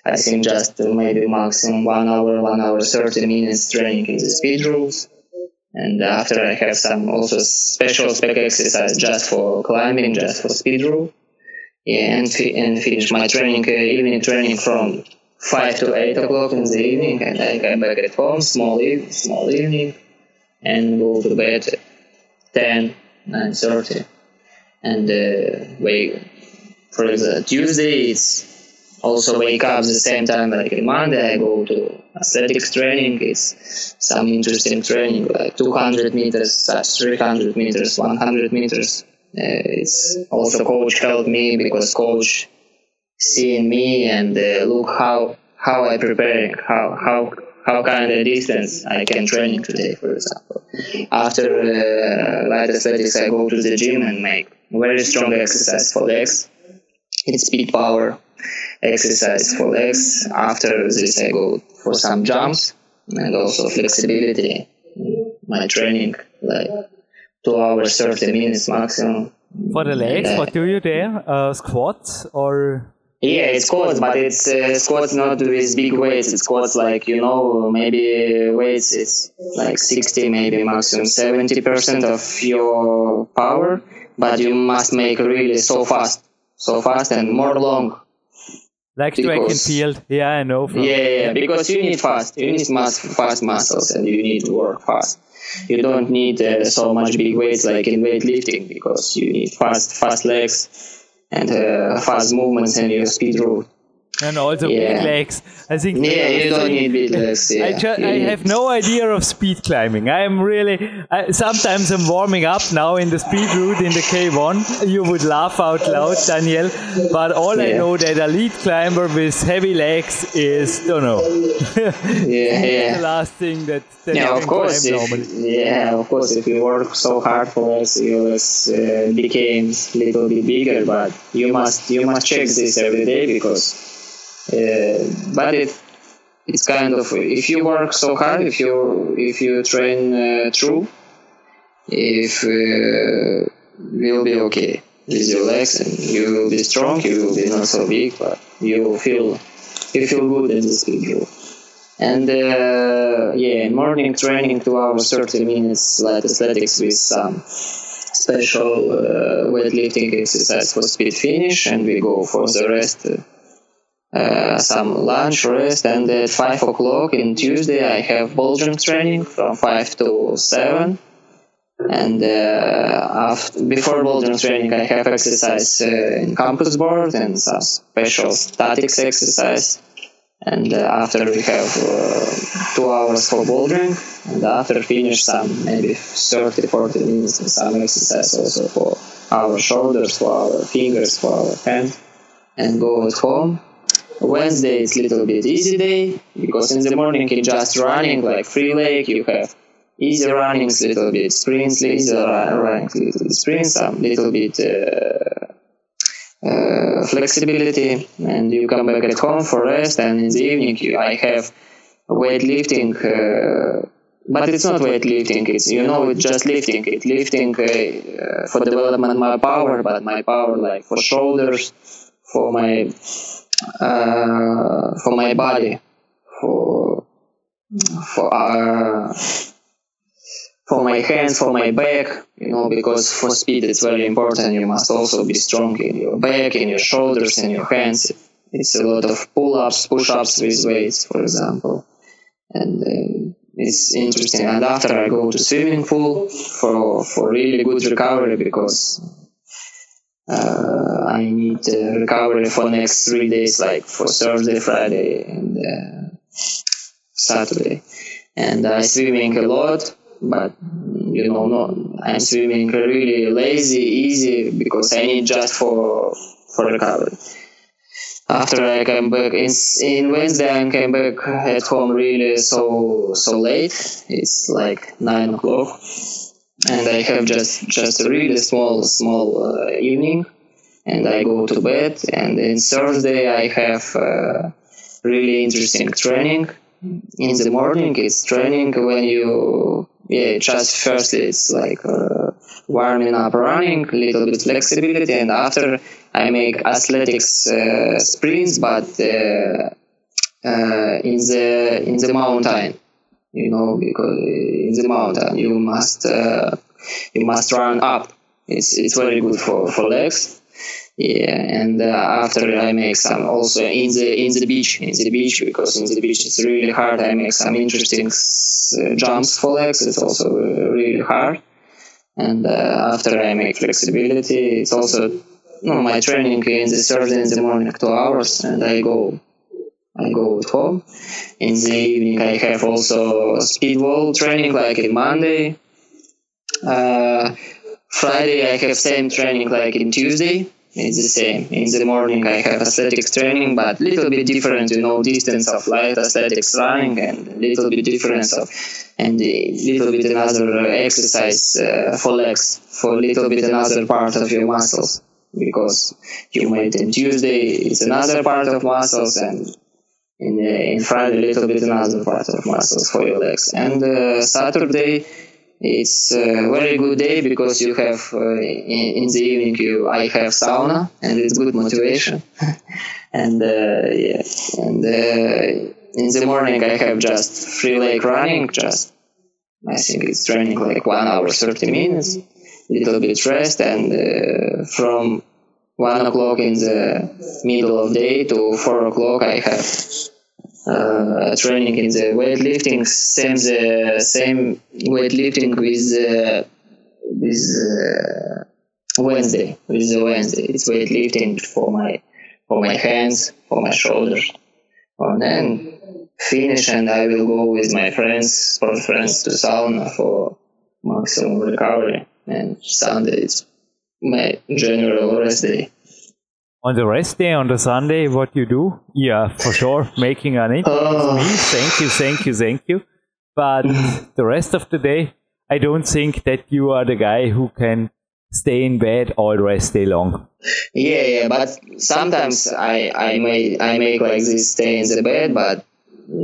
I think just maybe maximum one hour, one hour, 30 minutes training in the speed routes. And after I have some also special spec exercise just for climbing, just for speed route yeah, and, fi- and finish my training, uh, evening training from 5 to 8 o'clock in the evening, and I come back at home, small, small evening, and go to bed at 10, 9.30. And uh, wake, for the Tuesday, it's also wake up the same time like Monday. I go to athletics training. It's some interesting training, like 200 meters, 300 meters, 100 meters uh, it's also coach helped me because coach seeing me and uh, look how how I preparing, how how how kind of distance I can training today, for example. After uh, light athletics, I go to the gym and make very strong exercise for legs. It's speed power exercise for legs. After this, I go for some jumps and also flexibility. My training, like two hours, 30 minutes maximum. For the legs, uh, what do you there? Uh, squats or? Yeah, it's squats, but it's uh, squats not with big weights. It's squats like, you know, maybe weights, it's like 60, maybe maximum 70% of your power, but you must make really so fast, so fast and more long. Like because, track and field, yeah, I know. Yeah, yeah, because you need fast, you need mass, fast muscles and you need to work fast you don't need uh, so much big weights like in weightlifting because you need fast fast legs and uh, fast movements and your speed route and also yeah. big legs. I think. Yeah, you don't need big legs. Yeah. I, ju- I have no idea of speed climbing. I am really. I, sometimes I'm warming up now in the speed route in the K1. You would laugh out loud, Daniel. But all yeah. I know that a lead climber with heavy legs is don't know. yeah, [LAUGHS] yeah. the last thing that. that yeah, of course. If, yeah, of course. If you work so hard for us, you uh, became a little bit bigger. But you must you must check this every day because but it it's kind of if you work so hard, if you if you train uh, true, if uh, you'll be okay with your legs and you will be strong. You will be not so big, but you will feel you feel good in the drill. And uh, uh, yeah, morning training, two hours, 30 minutes light athletics with some special uh, weightlifting exercise for speed finish, and we go for the rest. Uh, some lunch rest and at 5 o'clock in tuesday i have ball training from 5 to 7 and uh, after, before jump training i have exercise uh, in campus board and some special statics exercise. And uh, after we have uh, two hours for bouldering and after finish some maybe 30 40 minutes of some exercise also for our shoulders for our fingers for our hands and go at home wednesday is little bit easy day because in the morning it's just running like free leg you have easy runnings little bit sprints easy running little bit sprints some little bit uh, uh, flexibility and you come back at home for rest and in the evening you, I have weightlifting uh, but it's not weightlifting it's you know it's just lifting it lifting uh, for development my power but my power like for shoulders for my uh, for my body for for uh, for my hands, for my back, you know, because for speed it's very important. You must also be strong in your back, in your shoulders, in your hands. It's a lot of pull-ups, push-ups with weights, for example, and uh, it's interesting. And after I go to swimming pool for for really good recovery because uh, I need uh, recovery for next three days, like for Thursday, Friday, and uh, Saturday. And I swimming a lot but you know, no, I'm swimming really lazy, easy because I need just for for recovery. After I came back in, in Wednesday, I came back at home really so so late. It's like nine o'clock, and I have just just a really small small uh, evening, and I go to bed. And in Thursday, I have uh, really interesting training. In the morning, it's training when you yeah, just first it's like uh, warming up running, little bit flexibility, and after I make athletics uh, sprints, but uh, uh in the in the mountain, you know, because in the mountain you must uh, you must run up. It's it's very good for for legs. Yeah, and uh, after I make some also in the in the beach in the beach because in the beach it's really hard. I make some interesting uh, jumps for legs. It's also really hard. And uh, after I make flexibility, it's also no my training in the Thursday in the morning two hours, and I go I go home. In the evening, I have also speed wall training like in Monday. Uh, Friday, I have same training like in Tuesday it's the same. In the morning I have athletics training, but little bit different, you know, distance of light athletics running and little bit difference of and little bit another exercise uh, for legs, for little bit another part of your muscles because you made in Tuesday it's another part of muscles and in, uh, in Friday a little bit another part of muscles for your legs. And uh, Saturday it's a very good day because you have uh, in, in, the evening you I have sauna and it's good motivation. [LAUGHS] And uh, yeah and uh, in the morning I have just free leg running just I think it's training like one hour 30 minutes little bit rest and uh, from one o'clock in the middle of day to four o'clock I have uh, training in the weightlifting, same the same weightlifting with uh, with uh, Wednesday with the Wednesday. It's weightlifting for my for my hands, for my shoulders, and then finish and I will go with my friends, sport friends, to sauna for maximum recovery. And Sunday is my general rest day on the rest day, on the Sunday, what you do? Yeah, for sure, making an interview oh. me. Thank you, thank you, thank you. But [LAUGHS] the rest of the day, I don't think that you are the guy who can stay in bed all the rest day long. Yeah, yeah, but sometimes I I may I make like this stay in the bed, but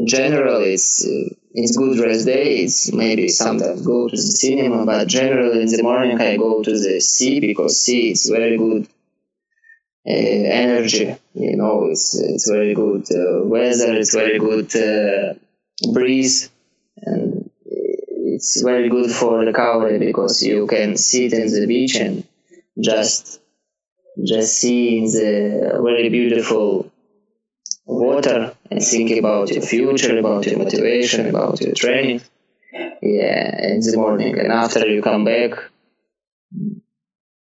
generally it's uh, it's good rest day. It's maybe sometimes go to the cinema, but generally in the morning I go to the sea because sea is very good uh, energy. You know, it's it's very good uh, weather. It's very good uh, breeze. and it's very good for recovery because you can sit in the beach and just just see the very beautiful water and think about your future, about your motivation, about your training. Yeah, in the morning, and after you come back,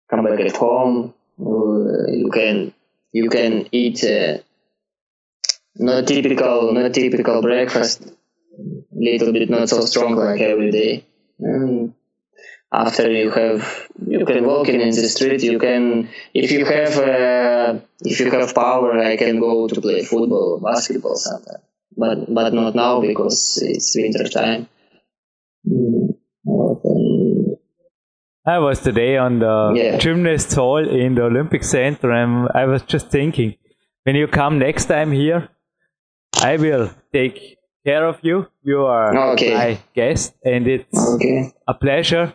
come back at home, you can you can eat uh, not typical not typical breakfast, little bit not so strong like every day. And after you have you can walk in, the street you can if you have uh, if you have power i can go to play football basketball something but but not now because it's winter time I was today on the Yeah. gymnast hall in the Olympic Center and I was just thinking, when you come next time here, I will take care of you. You are Okay. my guest and it's okay a pleasure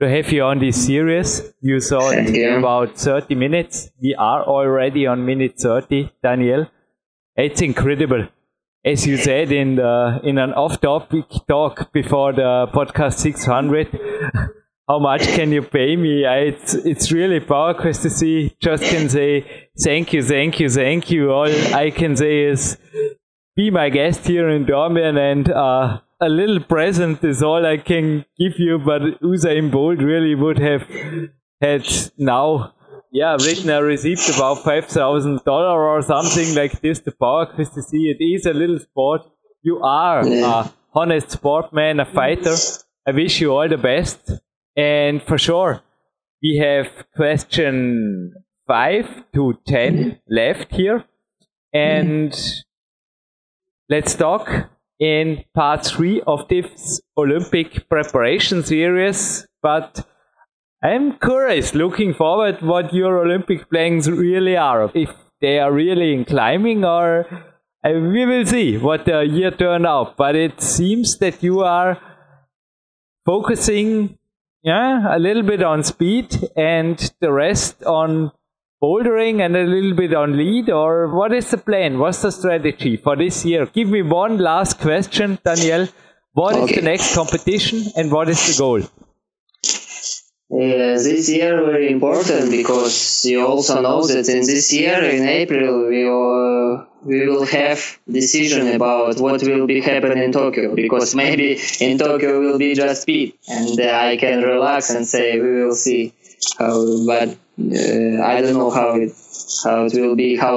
to have you on this series. You saw it Thank you. about 30 minutes. We are already on minute 30, Daniel. It's incredible. As you said in the, in an off-topic talk before the podcast 600, [LAUGHS] how much can you pay me? I, it's, it's really power quest to see. Just can say thank you, thank you, thank you. All I can say is be my guest here in Dortmund and uh, a little present is all I can give you, but Usain Bolt really would have had now, yeah, written a receipt about $5,000 or something like this. The power quiz to see it is a little sport. You are a honest sportman, a fighter. I wish you all the best. And for sure, we have question 5 to 10 left here. And let's talk in part three of this Olympic preparation series. But I'm curious, looking forward, what your Olympic plans really are. If they are really in climbing, or uh, we will see what the year turned out. But it seems that you are focusing, yeah, a little bit on speed and the rest on bouldering and a little bit on lead or what is the plan? What's the strategy for this year? Give me one last question daniel. What is Okay. the next competition and what is the goal Yeah, this year very important because you also know that in this year in April we will, we will have decision about what will be happening in Tokyo because maybe in Tokyo will be just speed and uh, I can relax and say we will see how but uh, I don't know how it how it will be how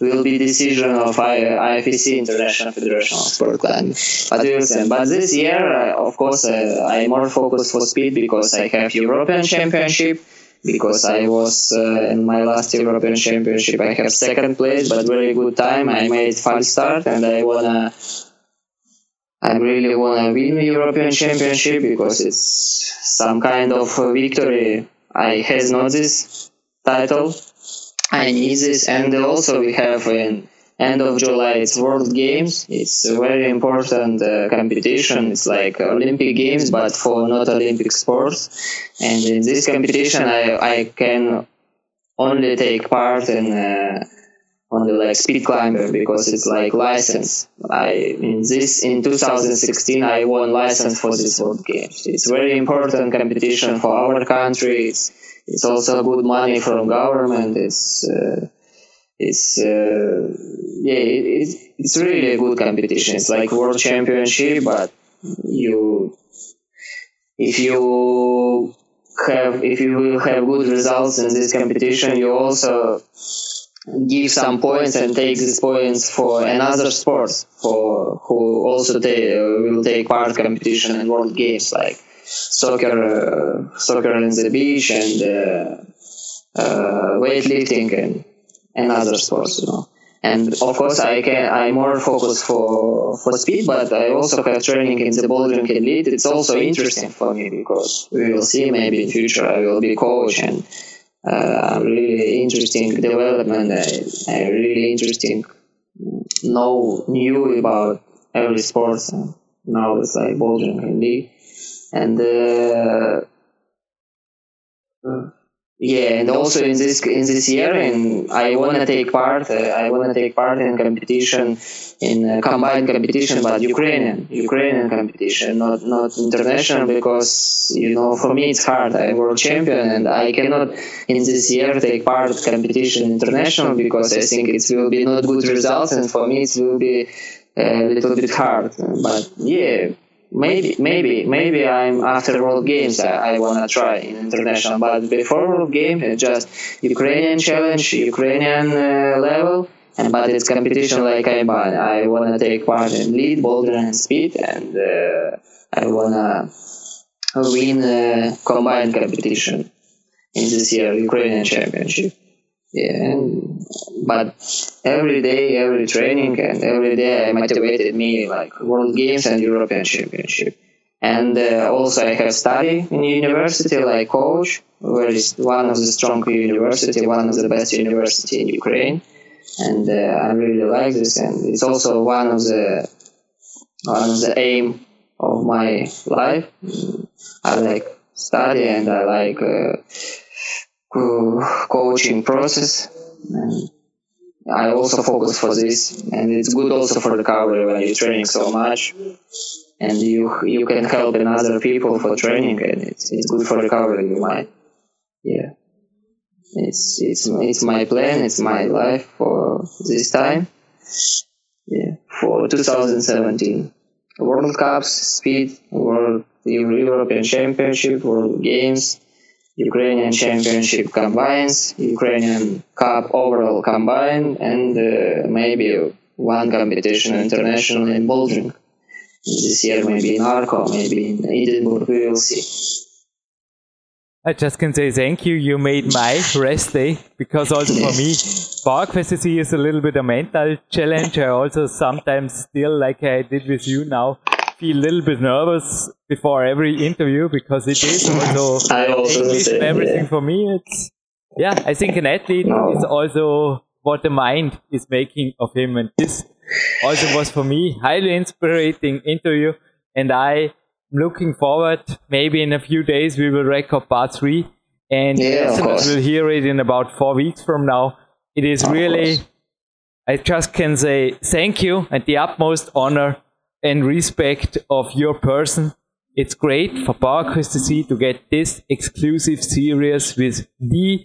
will be decision of I, IFSC International Federation of Sport Climbing but. But this year, uh, of course, uh, I'm more focused for speed because I have European Championship. Because I was uh, in my last European Championship, I have second place, but very good time. I made fast start, and I wanna, I really wanna win the European Championship because it's some kind of victory. I has not this title. I this, and also we have in end of July it's World Games. It's a very important uh, competition. It's like Olympic Games, but for not Olympic sports. And in this competition, I I can only take part in uh, like speed climber because it's like license. I in this in 2016 I won license for this World Games. It's very important competition for our country. It's it's also good money from government. It's uh, it's uh, yeah, it, it's it's really a good competition. It's like world championship, but you if you have if you will have good results in this competition, you also give some points and take these points for another sports for who also take, will take part competition in world games like soccer, uh, soccer on the beach and uh, uh, weightlifting and and other sports, you know. And of course, I can I more focused for for speed, but I also have training in the bouldering elite. It's also interesting for me because we will see maybe in future I will be coach and uh, really interesting development. I, really interesting know new about every sports. And now it's like bouldering elite and. Uh, uh, yeah, and also in this in this year, and I wanna take part. Uh, I wanna take part in competition, in uh, combined competition, but Ukrainian Ukrainian competition, not not international, because you know for me it's hard. I'm world champion, and I cannot in this year take part competition international because I think it will be not good results, and for me it will be a little bit hard. But yeah maybe maybe maybe I'm after World Games I, I wanna try in international but before World Games it's just Ukrainian challenge Ukrainian uh, level and but it's competition like I I wanna take part in lead boulder and speed and uh, I wanna win uh, combined competition in this year Ukrainian championship yeah but every day every training and every day i motivated me like world games and european championship. And uh, also i have study in university like coach where is one of the strong university one of the best university in ukraine. And uh, i really like this and it's also one of the one of the aim of my life. I like study and i like uh, Uh, coaching process. And I also focus for this, and it's good also for recovery when you're training so much, and you you can help other people for training, and it's it's good for recovery. You might, yeah. It's it's it's my plan. It's my life for this time. Yeah, for 2017 World Cups, Speed, World European Championship, World Games, Ukrainian Championship combines, Ukrainian Cup overall combine, and uh, maybe one competition international in bouldering. This year, maybe in Arco, maybe in Edinburgh, we will see. I just can say thank you. You made my rest day because also for me, PowerQuest is a little bit a mental challenge. I also sometimes still, like I did with you now, feel a little bit nervous before every interview because it is also, also English and everything yeah. for me. It's yeah, I think an athlete no. is also what the mind is making of him, and this also was for me highly inspiring interview. And I'm looking forward. Maybe in a few days we will record part three, and yeah, will hear it in about four weeks from now. It is of really. Course. I just can say thank you and the utmost honor and respect of your person. It's great for PowerQuest to get this exclusive series with the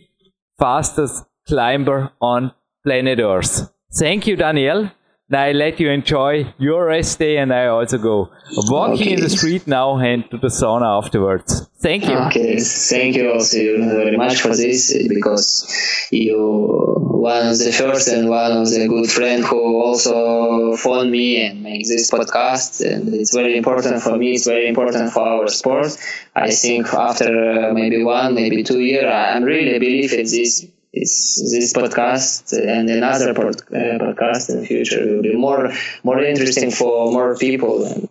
fastest climber on planet Earth. Thank you, Daniel. I let you enjoy your rest day and I also go walking okay. in the street now and to the sauna afterwards. Thank you. Okay, thank you also very much for this because you one of the first and one of the good friend who also phone me and make this podcast and it's very important for me. It's very important for our sport. I think after uh, maybe one, maybe two year, I really believe in this this this podcast and another pod, uh, podcast in the future. Will be more more interesting for more people. And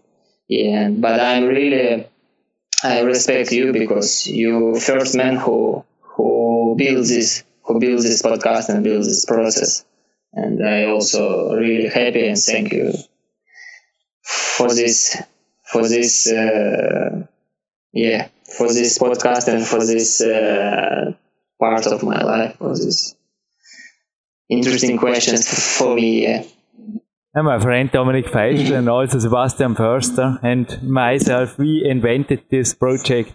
yeah but i'm really i respect you because you first man who who builds this who builds this podcast and builds this process. And i also really happy and thank you for this for this uh, yeah for this podcast and for this uh, part of my life was this interesting questions for me. Yeah. And my friend Dominic Feischl and also Sebastian Förster and myself, we invented this project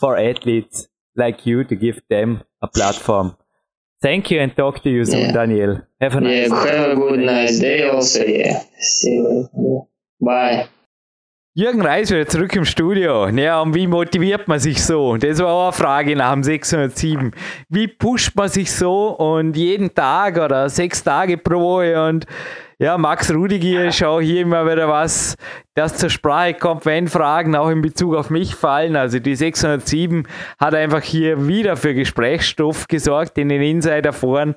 for athletes like you to give them a platform. Thank you and talk to you soon, yeah. Daniel. Have a nice yeah, day. Have a good nice day also, yeah. See you. Bye. Jürgen Reis wieder zurück im Studio. Ja, und wie motiviert man sich so? Das war auch eine Frage nach dem 607. Wie pusht man sich so und jeden Tag oder sechs Tage pro Woche und ja, Max Rudiger, schau hier immer wieder was, das zur Sprache kommt, wenn Fragen auch in Bezug auf mich fallen. Also die 607 hat einfach hier wieder für Gesprächsstoff gesorgt in den Insider-Foren.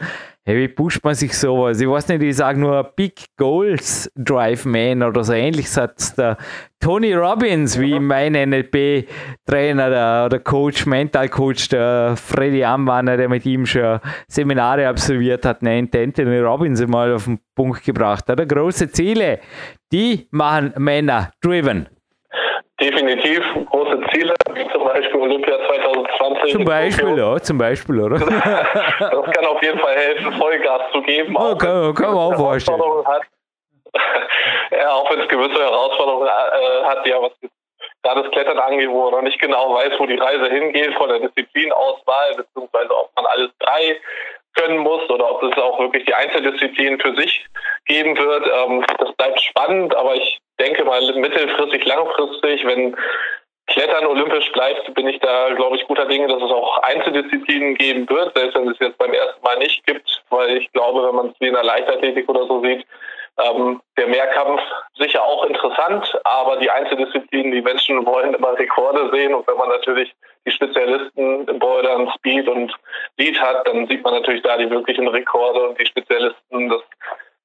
Hey, wie pusht man sich sowas? Ich weiß nicht, ich sage nur Big Goals Drive Man oder so ähnlich sagt der Tony Robbins, wie mein NLP-Trainer der, der Coach, Mental Coach, der Freddy Amwanner, der mit ihm schon Seminare absolviert hat, nennt Anthony Robbins einmal auf den Punkt gebracht. Oder große Ziele, die machen Männer driven. Definitiv große Ziele, wie zum Beispiel Olympia 2020. Zum Beispiel, ja, zum Beispiel, oder? [LAUGHS] das kann auf jeden Fall helfen, Vollgas zu geben. Oh, kann, kann man auch vorstellen. Hat. [LAUGHS] ja, auch wenn es gewisse Herausforderungen äh, hat, ja, was da das Klettern angeht, wo man noch nicht genau weiß, wo die Reise hingeht von der Disziplinauswahl, beziehungsweise ob man alles drei können muss oder ob es auch wirklich die Einzeldisziplin für sich geben wird. Ähm, das bleibt spannend, aber ich denke mal mittelfristig, langfristig, wenn Klettern olympisch bleibt, bin ich da, glaube ich, guter Dinge, dass es auch Einzeldisziplinen geben wird, selbst wenn es jetzt beim ersten Mal nicht gibt, weil ich glaube, wenn man es wie in der Leichtathletik oder so sieht, ähm, der Mehrkampf sicher auch interessant, aber die Einzeldisziplinen, die Menschen wollen immer Rekorde sehen und wenn man natürlich die Spezialisten im Bouldern, Speed und Lead hat, dann sieht man natürlich da die wirklichen Rekorde und die Spezialisten. Das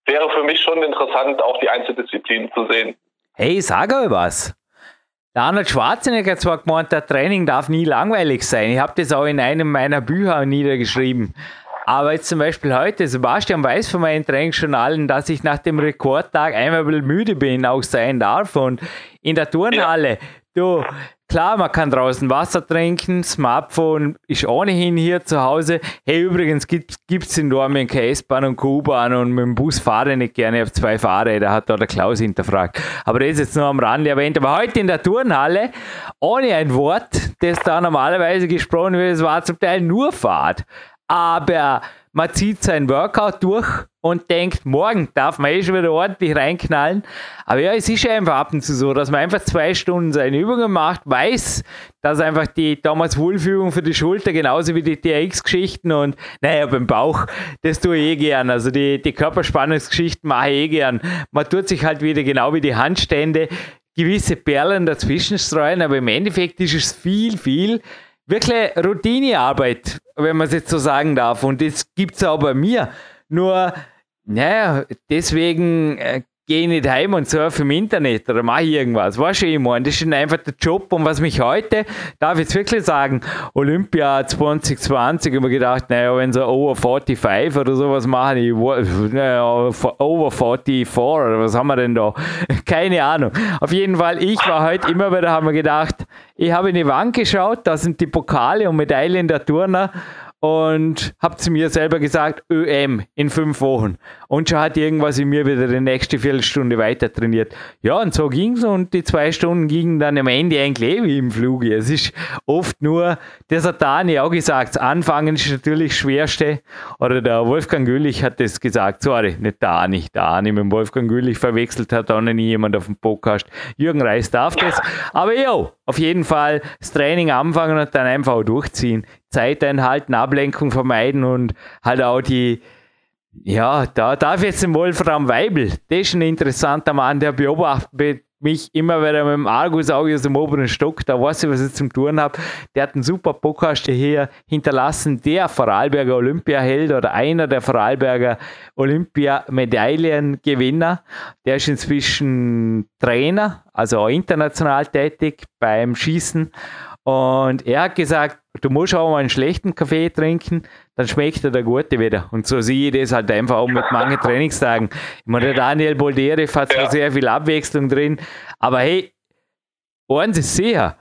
wäre für mich schon interessant, auch die Einzeldisziplinen zu sehen. Hey, sag euch was. Der Arnold Schwarzenegger hat zwar gemeint, der Training darf nie langweilig sein. Ich habe das auch in einem meiner Bücher niedergeschrieben. Aber jetzt zum Beispiel heute, Sebastian weiß von meinen Trainingsjournalen, dass ich nach dem Rekordtag einmal müde bin, auch sein darf. Und in der Turnhalle, du, klar, man kann draußen Wasser trinken, Smartphone ist ohnehin hier zu Hause. Hey, übrigens gibt es in Dortmund keine S-Bahn und Q-Bahn und mit dem Bus fahre ich nicht gerne. Habe zwei Fahrräder, hat da der Klaus hinterfragt. Aber das ist jetzt nur am Rande erwähnt. Aber heute in der Turnhalle, ohne ein Wort, das da normalerweise gesprochen wird, es war zum Teil nur Fahrt aber man zieht sein Workout durch und denkt, morgen darf man eh schon wieder ordentlich reinknallen. Aber ja, es ist ja einfach ab und zu so, dass man einfach zwei Stunden seine Übungen macht, weiß, dass einfach die damals Wohlfühlung für die Schulter, genauso wie die TX-Geschichten und naja, beim Bauch, das tue ich eh gern. Also die, die Körperspannungsgeschichten mache ich eh gern. Man tut sich halt wieder genau wie die Handstände gewisse Perlen dazwischen streuen, aber im Endeffekt ist es viel, viel wirklich Routinearbeit, wenn man es jetzt so sagen darf. Und das gibt es auch bei mir. Nur, naja, deswegen äh, gehe nicht heim und surfe im Internet oder mache irgendwas. Weißt du, ich meine, das ist einfach der Job. Und was mich heute, darf ich jetzt wirklich sagen, Olympia 2020, habe ich gedacht, naja, wenn sie over 45 oder sowas machen, ich, naja, over 44 oder was haben wir denn da? [LAUGHS] Keine Ahnung. Auf jeden Fall, ich war heute immer wieder, haben wir gedacht, ich habe in die Wand geschaut, da sind die Pokale und Medaillen der Turner und habe zu mir selber gesagt, ÖM in fünf Wochen. Und schon hat irgendwas in mir wieder die nächste Viertelstunde weiter trainiert. Ja, und so ging es und die zwei Stunden gingen dann am Ende eigentlich eh wie im Fluge. Es ist oft nur, das hat Dani auch gesagt, Anfangen ist natürlich das Schwerste. Oder der Wolfgang Güllich hat das gesagt, sorry, nicht Dani, Dani mit dem Wolfgang Güllich verwechselt hat auch noch nie jemand auf dem Podcast. Jürgen Reis darf das. Aber ja, auf jeden Fall das Training anfangen und dann einfach auch durchziehen. Zeit einhalten, Ablenkung vermeiden und halt auch die, ja, da darf jetzt den Wolfram Weibel, das ist ein interessanter Mann, der beobachtet mich immer wieder mit dem Argusauge aus dem oberen Stock, da weiß ich, was ich zum Tun habe. Der hat einen super Podcast hier hinterlassen, der Vorarlberger Olympiaheld oder einer der Vorarlberger Olympia-Medaillengewinner. Der ist inzwischen Trainer, also auch international tätig beim Schießen und er hat gesagt, du musst auch mal einen schlechten Kaffee trinken, dann schmeckt er der gute wieder. Und so sehe ich das halt einfach auch mit manchen [LAUGHS] Trainingstagen. Ich meine, der Daniel Bolderev hat ja. sehr viel Abwechslung drin, aber hey, eins ist sicher,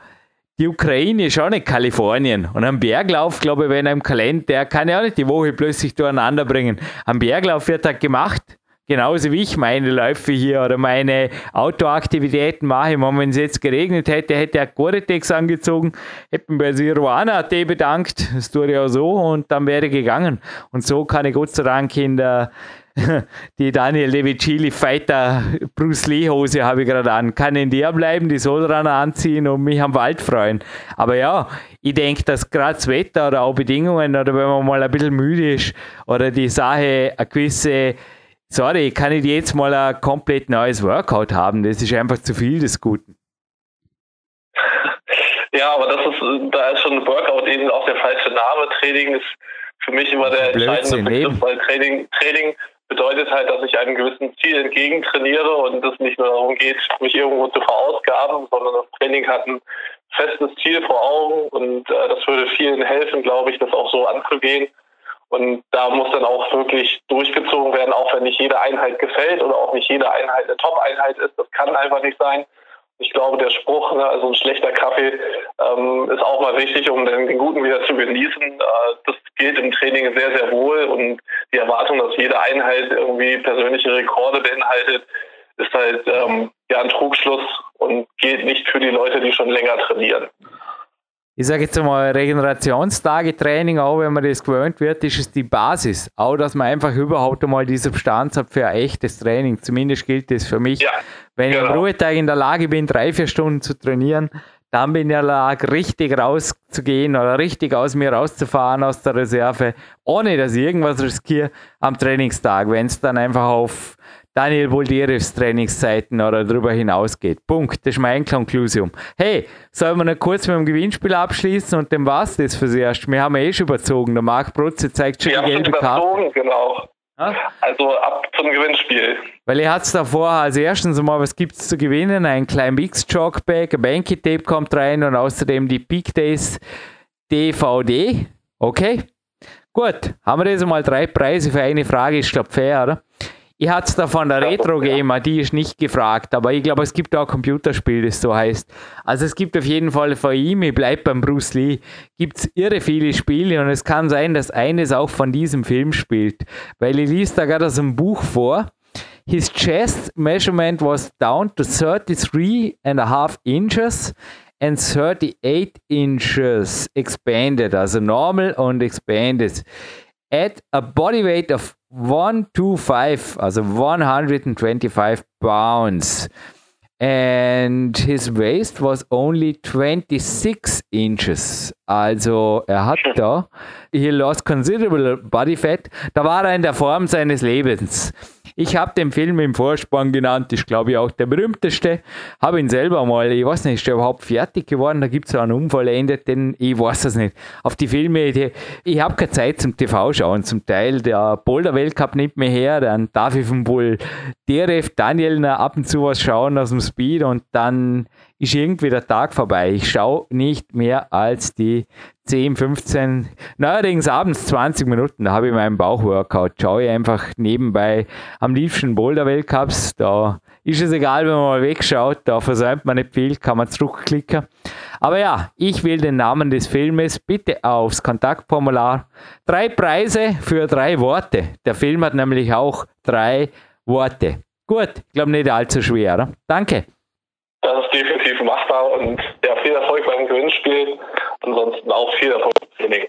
die Ukraine ist auch nicht Kalifornien. Und am Berglauf, glaube ich, wenn er im Kalender, der kann ja auch nicht die Woche plötzlich durcheinander bringen. Am Berglauf wird halt gemacht genauso wie ich meine Läufe hier oder meine Outdoor-Aktivitäten mache. Meine, wenn es jetzt geregnet hätte, hätte er Gore-Tex angezogen, hätte bei Siruana AT bedankt, das tue ich auch so und dann wäre gegangen. Und so kann ich Gott sei Dank in der [LAUGHS] die Daniel De Vicili Fighter Bruce Lee Hose habe ich gerade an. Kann in der bleiben, die Solrunner anziehen und mich am Wald freuen. Aber ja, ich denke, dass gerade das Wetter oder auch Bedingungen oder wenn man mal ein bisschen müde ist oder die Sache eine gewisse sorry, kann ich jetzt mal ein komplett neues Workout haben. Das ist einfach zu viel des Guten. [LAUGHS] Ja, aber das ist, da ist schon Workout eben auch der falsche Name. Training ist für mich immer der entscheidende Begriff, weil Training, Training bedeutet halt, dass ich einem gewissen Ziel entgegentrainiere und es nicht nur darum geht, mich irgendwo zu verausgaben, sondern das Training hat ein festes Ziel vor Augen und äh, das würde vielen helfen, glaube ich, das auch so anzugehen. Und da muss dann auch wirklich durchgezogen werden, auch wenn nicht jede Einheit gefällt oder auch nicht jede Einheit eine Top-Einheit ist. Das kann einfach nicht sein. ich glaube, der Spruch, ne, also ein schlechter Kaffee, ähm, ist auch mal wichtig, um den, den guten wieder zu genießen. Äh, das geht im Training sehr, sehr wohl und die Erwartung, dass jede Einheit irgendwie persönliche Rekorde beinhaltet, ist halt ähm, ja ein Trugschluss und gilt nicht für die Leute, die schon länger trainieren ich sage jetzt einmal, Regenerationstage-Training, auch wenn man das gewöhnt wird, ist es die Basis. Auch, dass man einfach überhaupt einmal die Substanz hat für ein echtes Training. Zumindest gilt das für mich. Ja, wenn genau. ich am genau. Ruhetag in der Lage bin, drei, vier Stunden zu trainieren, dann bin ich in der Lage, richtig rauszugehen oder richtig aus mir rauszufahren aus der Reserve, ohne dass ich irgendwas riskiere am Trainingstag, wenn es dann einfach auf Daniel Voldierevs Trainingszeiten oder darüber hinausgeht. Punkt. Das ist mein Konklusion. Hey, sollen wir noch kurz mit dem Gewinnspiel abschließen und dann war es das fürs Erste. Wir haben eh schon überzogen. Der Marc Brutze zeigt schon wir die gelbe Karte. genau. Ja? Also ab zum Gewinnspiel. Weil ihr hat's davor als erstens mal, was gibt es zu gewinnen? Ein Mix Jogbag, ein Banky Tape kommt rein und außerdem die Peak Days DVD. Okay. Gut, haben wir jetzt mal drei Preise für eine Frage, ist glaube fair, oder? Ich hatte es da von der Retro Gamer, die ist nicht gefragt, aber ich glaube, es gibt auch ein Computerspiel, das so heißt. Also es gibt auf jeden Fall von ihm, ich bleibe beim Bruce Lee, gibt es irre viele Spiele und es kann sein, dass eines auch von diesem Film spielt. Weil ich liest da gerade aus einem Buch vor. His chest measurement was down to 33 and a half inches and 38 inches expanded, also normal und expanded. At a body weight of 125, also 125 pounds. And his waist was only 26 inches. Also er hat da, he lost considerable body fat. Da war er in der Form seines Lebens. Ich habe den Film im Vorspann genannt, ist glaube ich auch der berühmteste. Habe ihn selber mal, ich weiß nicht, ist der überhaupt fertig geworden? Da gibt es einen unvollendeten, ich weiß es nicht. Auf die Filme, die, ich habe keine Zeit zum TV schauen. Zum Teil der Boulder Weltcup nimmt mir her, dann darf ich vom Bull DRF Daniel ab und zu was schauen aus dem Speed und dann ist irgendwie der Tag vorbei. Ich schaue nicht mehr als die 10, 15, neuerdings abends 20 Minuten, da habe ich meinen Bauchworkout. Schaue ich einfach nebenbei am liebsten Boulder-Weltcups. Da ist es egal, wenn man mal wegschaut, da versäumt man nicht viel, kann man zurückklicken. Aber ja, ich will den Namen des Filmes bitte aufs Kontaktformular. Drei Preise für drei Worte. Der Film hat nämlich auch drei Worte. Gut, ich glaube nicht allzu schwer. Oder? Danke. Das ist definitiv machbar und ja, viel Erfolg beim Gewinnspiel. Ansonsten auch viel Erfolg im Training.